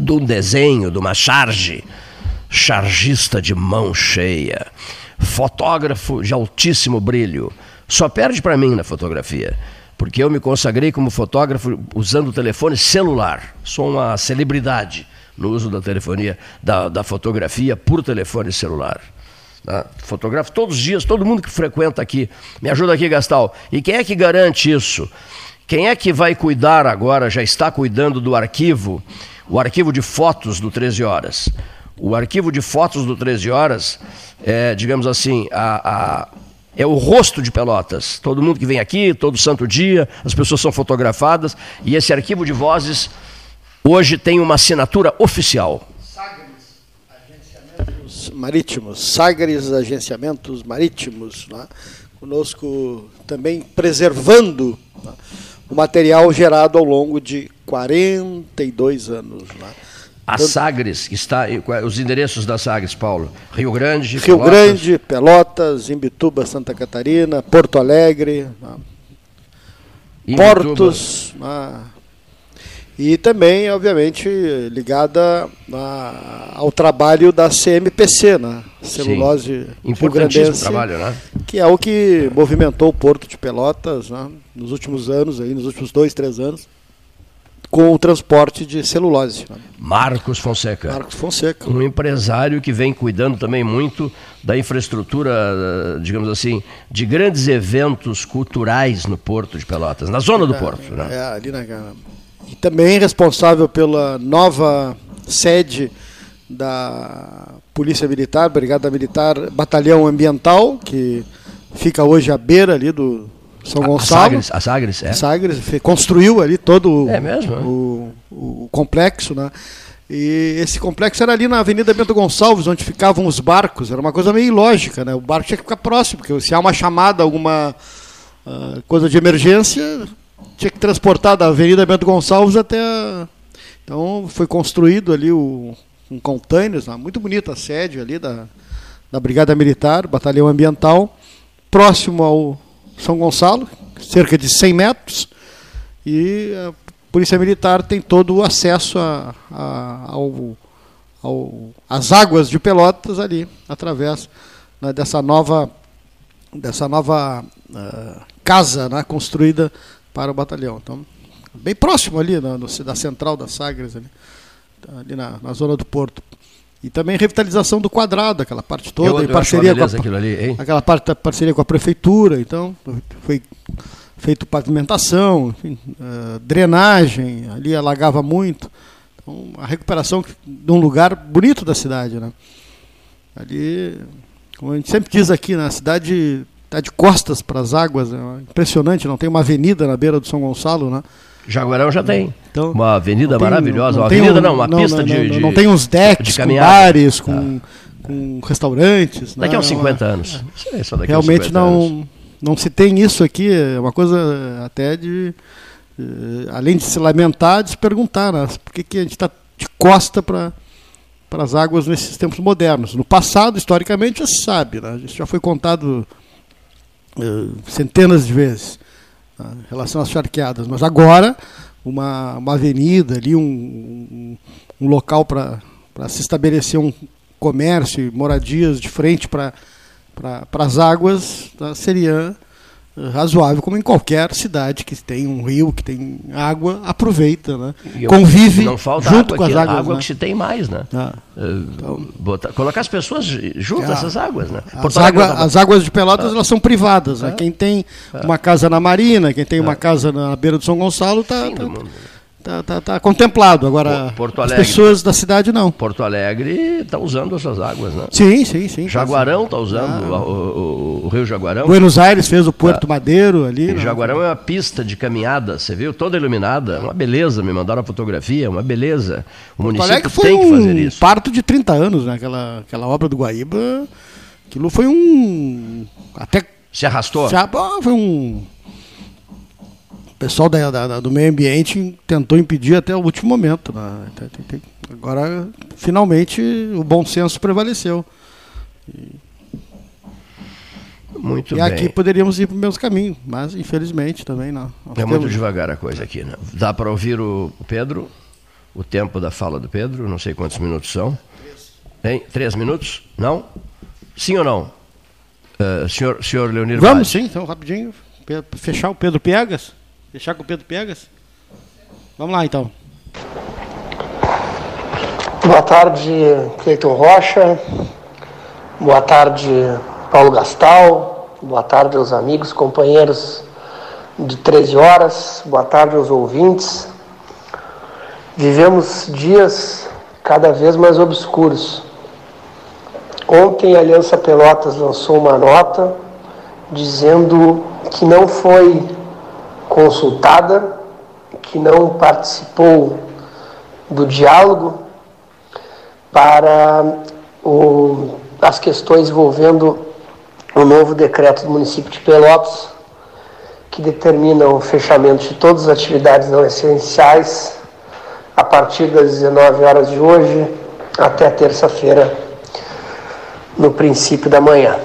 de um desenho, de uma charge, chargista de mão cheia, fotógrafo de altíssimo brilho. Só perde para mim na fotografia, porque eu me consagrei como fotógrafo usando o telefone celular. Sou uma celebridade no uso da telefonia, da, da fotografia por telefone celular Tá? Fotografo todos os dias, todo mundo que frequenta aqui. Me ajuda aqui, Gastal. E quem é que garante isso? Quem é que vai cuidar agora, já está cuidando do arquivo, o arquivo de fotos do 13 Horas? O arquivo de fotos do 13 Horas, é, digamos assim, a, a, é o rosto de Pelotas. Todo mundo que vem aqui, todo santo dia, as pessoas são fotografadas, e esse arquivo de vozes hoje tem uma assinatura oficial marítimos, Sagres Agenciamentos Marítimos, né? conosco também preservando né? o material gerado ao longo de 42 anos. Né? A Sagres está os endereços da Sagres, Paulo. Rio Grande, Rio Pelotas. Grande, Pelotas, Imbituba, Santa Catarina, Porto Alegre, né? Portos, né? E também, obviamente, ligada a, ao trabalho da CMPC, né? Celulose Importantíssimo trabalho, né? Que é o que movimentou o Porto de Pelotas né? nos últimos anos, aí, nos últimos dois, três anos, com o transporte de celulose. Né? Marcos Fonseca. Marcos Fonseca. Um empresário que vem cuidando também muito da infraestrutura, digamos assim, de grandes eventos culturais no Porto de Pelotas, na zona do é, Porto. Né? É, ali na e também responsável pela nova sede da Polícia Militar, Brigada Militar, Batalhão Ambiental, que fica hoje à beira ali do São Gonçalo. A Sagres, a Sagres, é. Sagres construiu ali todo é mesmo, o, o, o complexo, né? E esse complexo era ali na Avenida Bento Gonçalves, onde ficavam os barcos. Era uma coisa meio ilógica, né? O barco tinha que ficar próximo, porque se há uma chamada, alguma uh, coisa de emergência, tinha que transportar da Avenida Bento Gonçalves até a... Então foi construído ali o, um containers, muito bonita a sede ali da, da Brigada Militar, Batalhão Ambiental, próximo ao São Gonçalo, cerca de 100 metros, e a Polícia Militar tem todo o acesso a, a, ao, ao, às águas de Pelotas ali, através né, dessa nova, dessa nova uh, casa né, construída para o batalhão. Então, bem próximo ali, na, no, da central da Sagres, ali, ali na, na, zona do Porto. E também revitalização do quadrado, aquela parte toda, eu, em parceria com a, ali, aquela parte da parceria com a prefeitura, então foi feito pavimentação, enfim, uh, drenagem, ali alagava muito. Então, a recuperação de um lugar bonito da cidade, né? Ali, como a gente sempre diz aqui, na cidade está de costas para as águas, é impressionante, não tem uma avenida na beira do São Gonçalo, né? Jaguarão já tem. Então, uma avenida tem, maravilhosa. Não uma avenida um, não, uma não, pista não, de, de, Não tem uns decks com bares, com, ah. com restaurantes. Daqui né? a uns 50 anos. Realmente não, anos. não se tem isso aqui. É uma coisa até de. além de se lamentar, de se perguntar, né? Por que, que a gente está de costa para para as águas nesses tempos modernos. No passado, historicamente, já se sabe, né? isso já foi contado centenas de vezes tá? em relação às charqueadas. Mas agora, uma, uma avenida ali, um, um, um local para se estabelecer um comércio e moradias de frente para as águas, tá? seria razoável, como em qualquer cidade que tem um rio, que tem água, aproveita, né? Convive não falta junto água com as águas. água né? que se tem mais, né? Ah, então, botar, colocar as pessoas junto a essas águas, né? As, água, as águas de Pelotas ah. elas são privadas, né? Quem tem uma casa na Marina, quem tem uma casa na beira do São Gonçalo, está tá, tá Tá, tá, tá, contemplado. Agora, Alegre, as pessoas da cidade não. Porto Alegre está usando essas águas, né? Sim, sim, sim. Jaguarão está usando ah. o, o, o, Rio Jaguarão. Buenos Aires fez o Porto tá. Madeiro ali. E Jaguarão é uma pista de caminhada, você viu? Toda iluminada. Uma beleza, me mandaram a fotografia, uma beleza. O Porto município foi tem um que fazer isso. parto de 30 anos, né? Aquela, aquela obra do Guaíba. Aquilo foi um. Até. Se arrastou? Se, foi um pessoal da, da, do meio ambiente tentou impedir até o último momento. Né? Agora, finalmente, o bom senso prevaleceu. E, muito e bem. aqui poderíamos ir para o mesmo caminho, mas infelizmente também não. Nós é temos... muito devagar a coisa aqui. Né? Dá para ouvir o Pedro, o tempo da fala do Pedro, não sei quantos minutos são. Tem três minutos? Não? Sim ou não? Uh, senhor, senhor Leonir Vamos sim, então, rapidinho. Fechar o Pedro Piegas. Deixar com o Pedro Pegas? Vamos lá então. Boa tarde, Cleiton Rocha. Boa tarde, Paulo Gastal. Boa tarde aos amigos, companheiros de 13 horas. Boa tarde aos ouvintes. Vivemos dias cada vez mais obscuros. Ontem a Aliança Pelotas lançou uma nota dizendo que não foi consultada, que não participou do diálogo para o, as questões envolvendo o novo decreto do município de Pelotas, que determina o fechamento de todas as atividades não essenciais a partir das 19 horas de hoje até terça-feira, no princípio da manhã.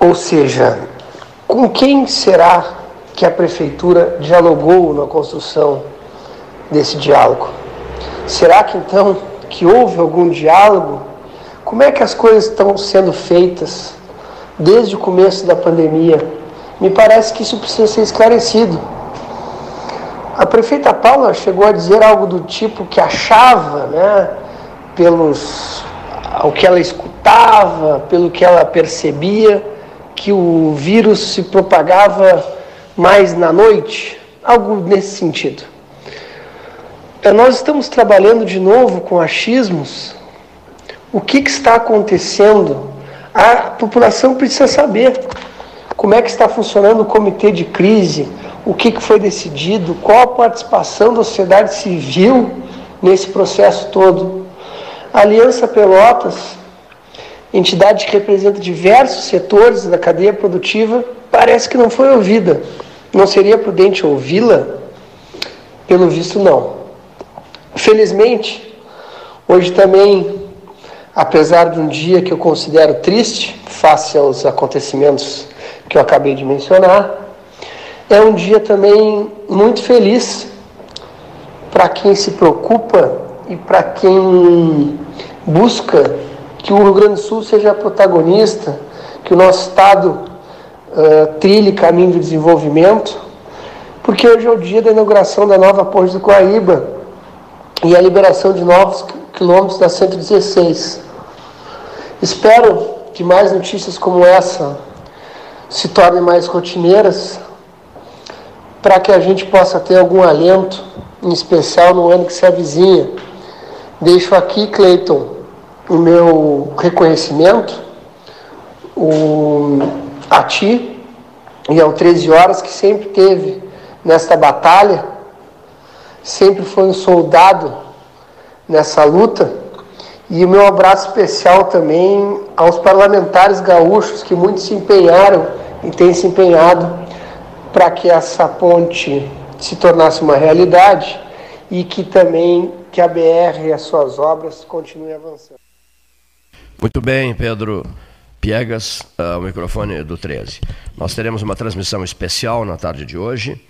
Ou seja, com quem será que a prefeitura dialogou na construção desse diálogo? Será que então que houve algum diálogo? Como é que as coisas estão sendo feitas desde o começo da pandemia? Me parece que isso precisa ser esclarecido. A prefeita Paula chegou a dizer algo do tipo que achava, né, pelos o que ela escutava, pelo que ela percebia, que o vírus se propagava mais na noite, algo nesse sentido. É, nós estamos trabalhando de novo com achismos. O que, que está acontecendo? A população precisa saber como é que está funcionando o comitê de crise, o que, que foi decidido, qual a participação da sociedade civil nesse processo todo. A Aliança Pelotas entidade que representa diversos setores da cadeia produtiva, parece que não foi ouvida. Não seria prudente ouvi-la? Pelo visto, não. Felizmente, hoje também, apesar de um dia que eu considero triste, face aos acontecimentos que eu acabei de mencionar, é um dia também muito feliz para quem se preocupa e para quem busca que o Rio Grande do Sul seja protagonista, que o nosso Estado uh, trilhe caminho de desenvolvimento, porque hoje é o dia da inauguração da nova ponte do Coaíba e a liberação de novos quilômetros da 116. Espero que mais notícias como essa se tornem mais rotineiras, para que a gente possa ter algum alento, em especial no ano que se avizinha. Deixo aqui, Cleiton, o meu reconhecimento o, a ti e ao 13 Horas, que sempre teve nesta batalha, sempre foi um soldado nessa luta. E o meu abraço especial também aos parlamentares gaúchos que muito se empenharam e têm se empenhado para que essa ponte se tornasse uma realidade e que também que a BR e as suas obras continuem avançando. Muito bem, Pedro Piegas, uh, o microfone do 13. Nós teremos uma transmissão especial na tarde de hoje,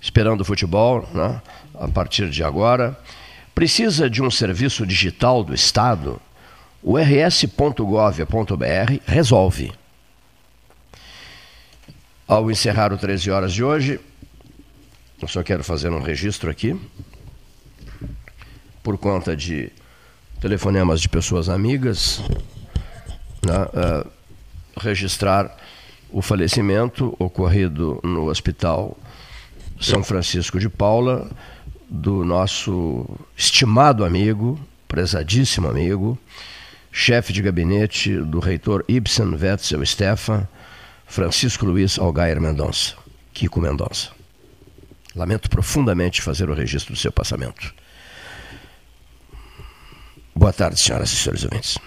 esperando o futebol, né, a partir de agora. Precisa de um serviço digital do Estado? O rs.gov.br resolve. Ao encerrar o 13 horas de hoje, eu só quero fazer um registro aqui, por conta de telefonemas de pessoas amigas, né, uh, registrar o falecimento ocorrido no Hospital São Francisco de Paula do nosso estimado amigo, prezadíssimo amigo, chefe de gabinete do reitor Ibsen Wetzel Stefan, Francisco Luiz Algair Mendonça, Kiko Mendonça. Lamento profundamente fazer o registro do seu passamento. Boa tarde, senhoras e senhores ouvintes.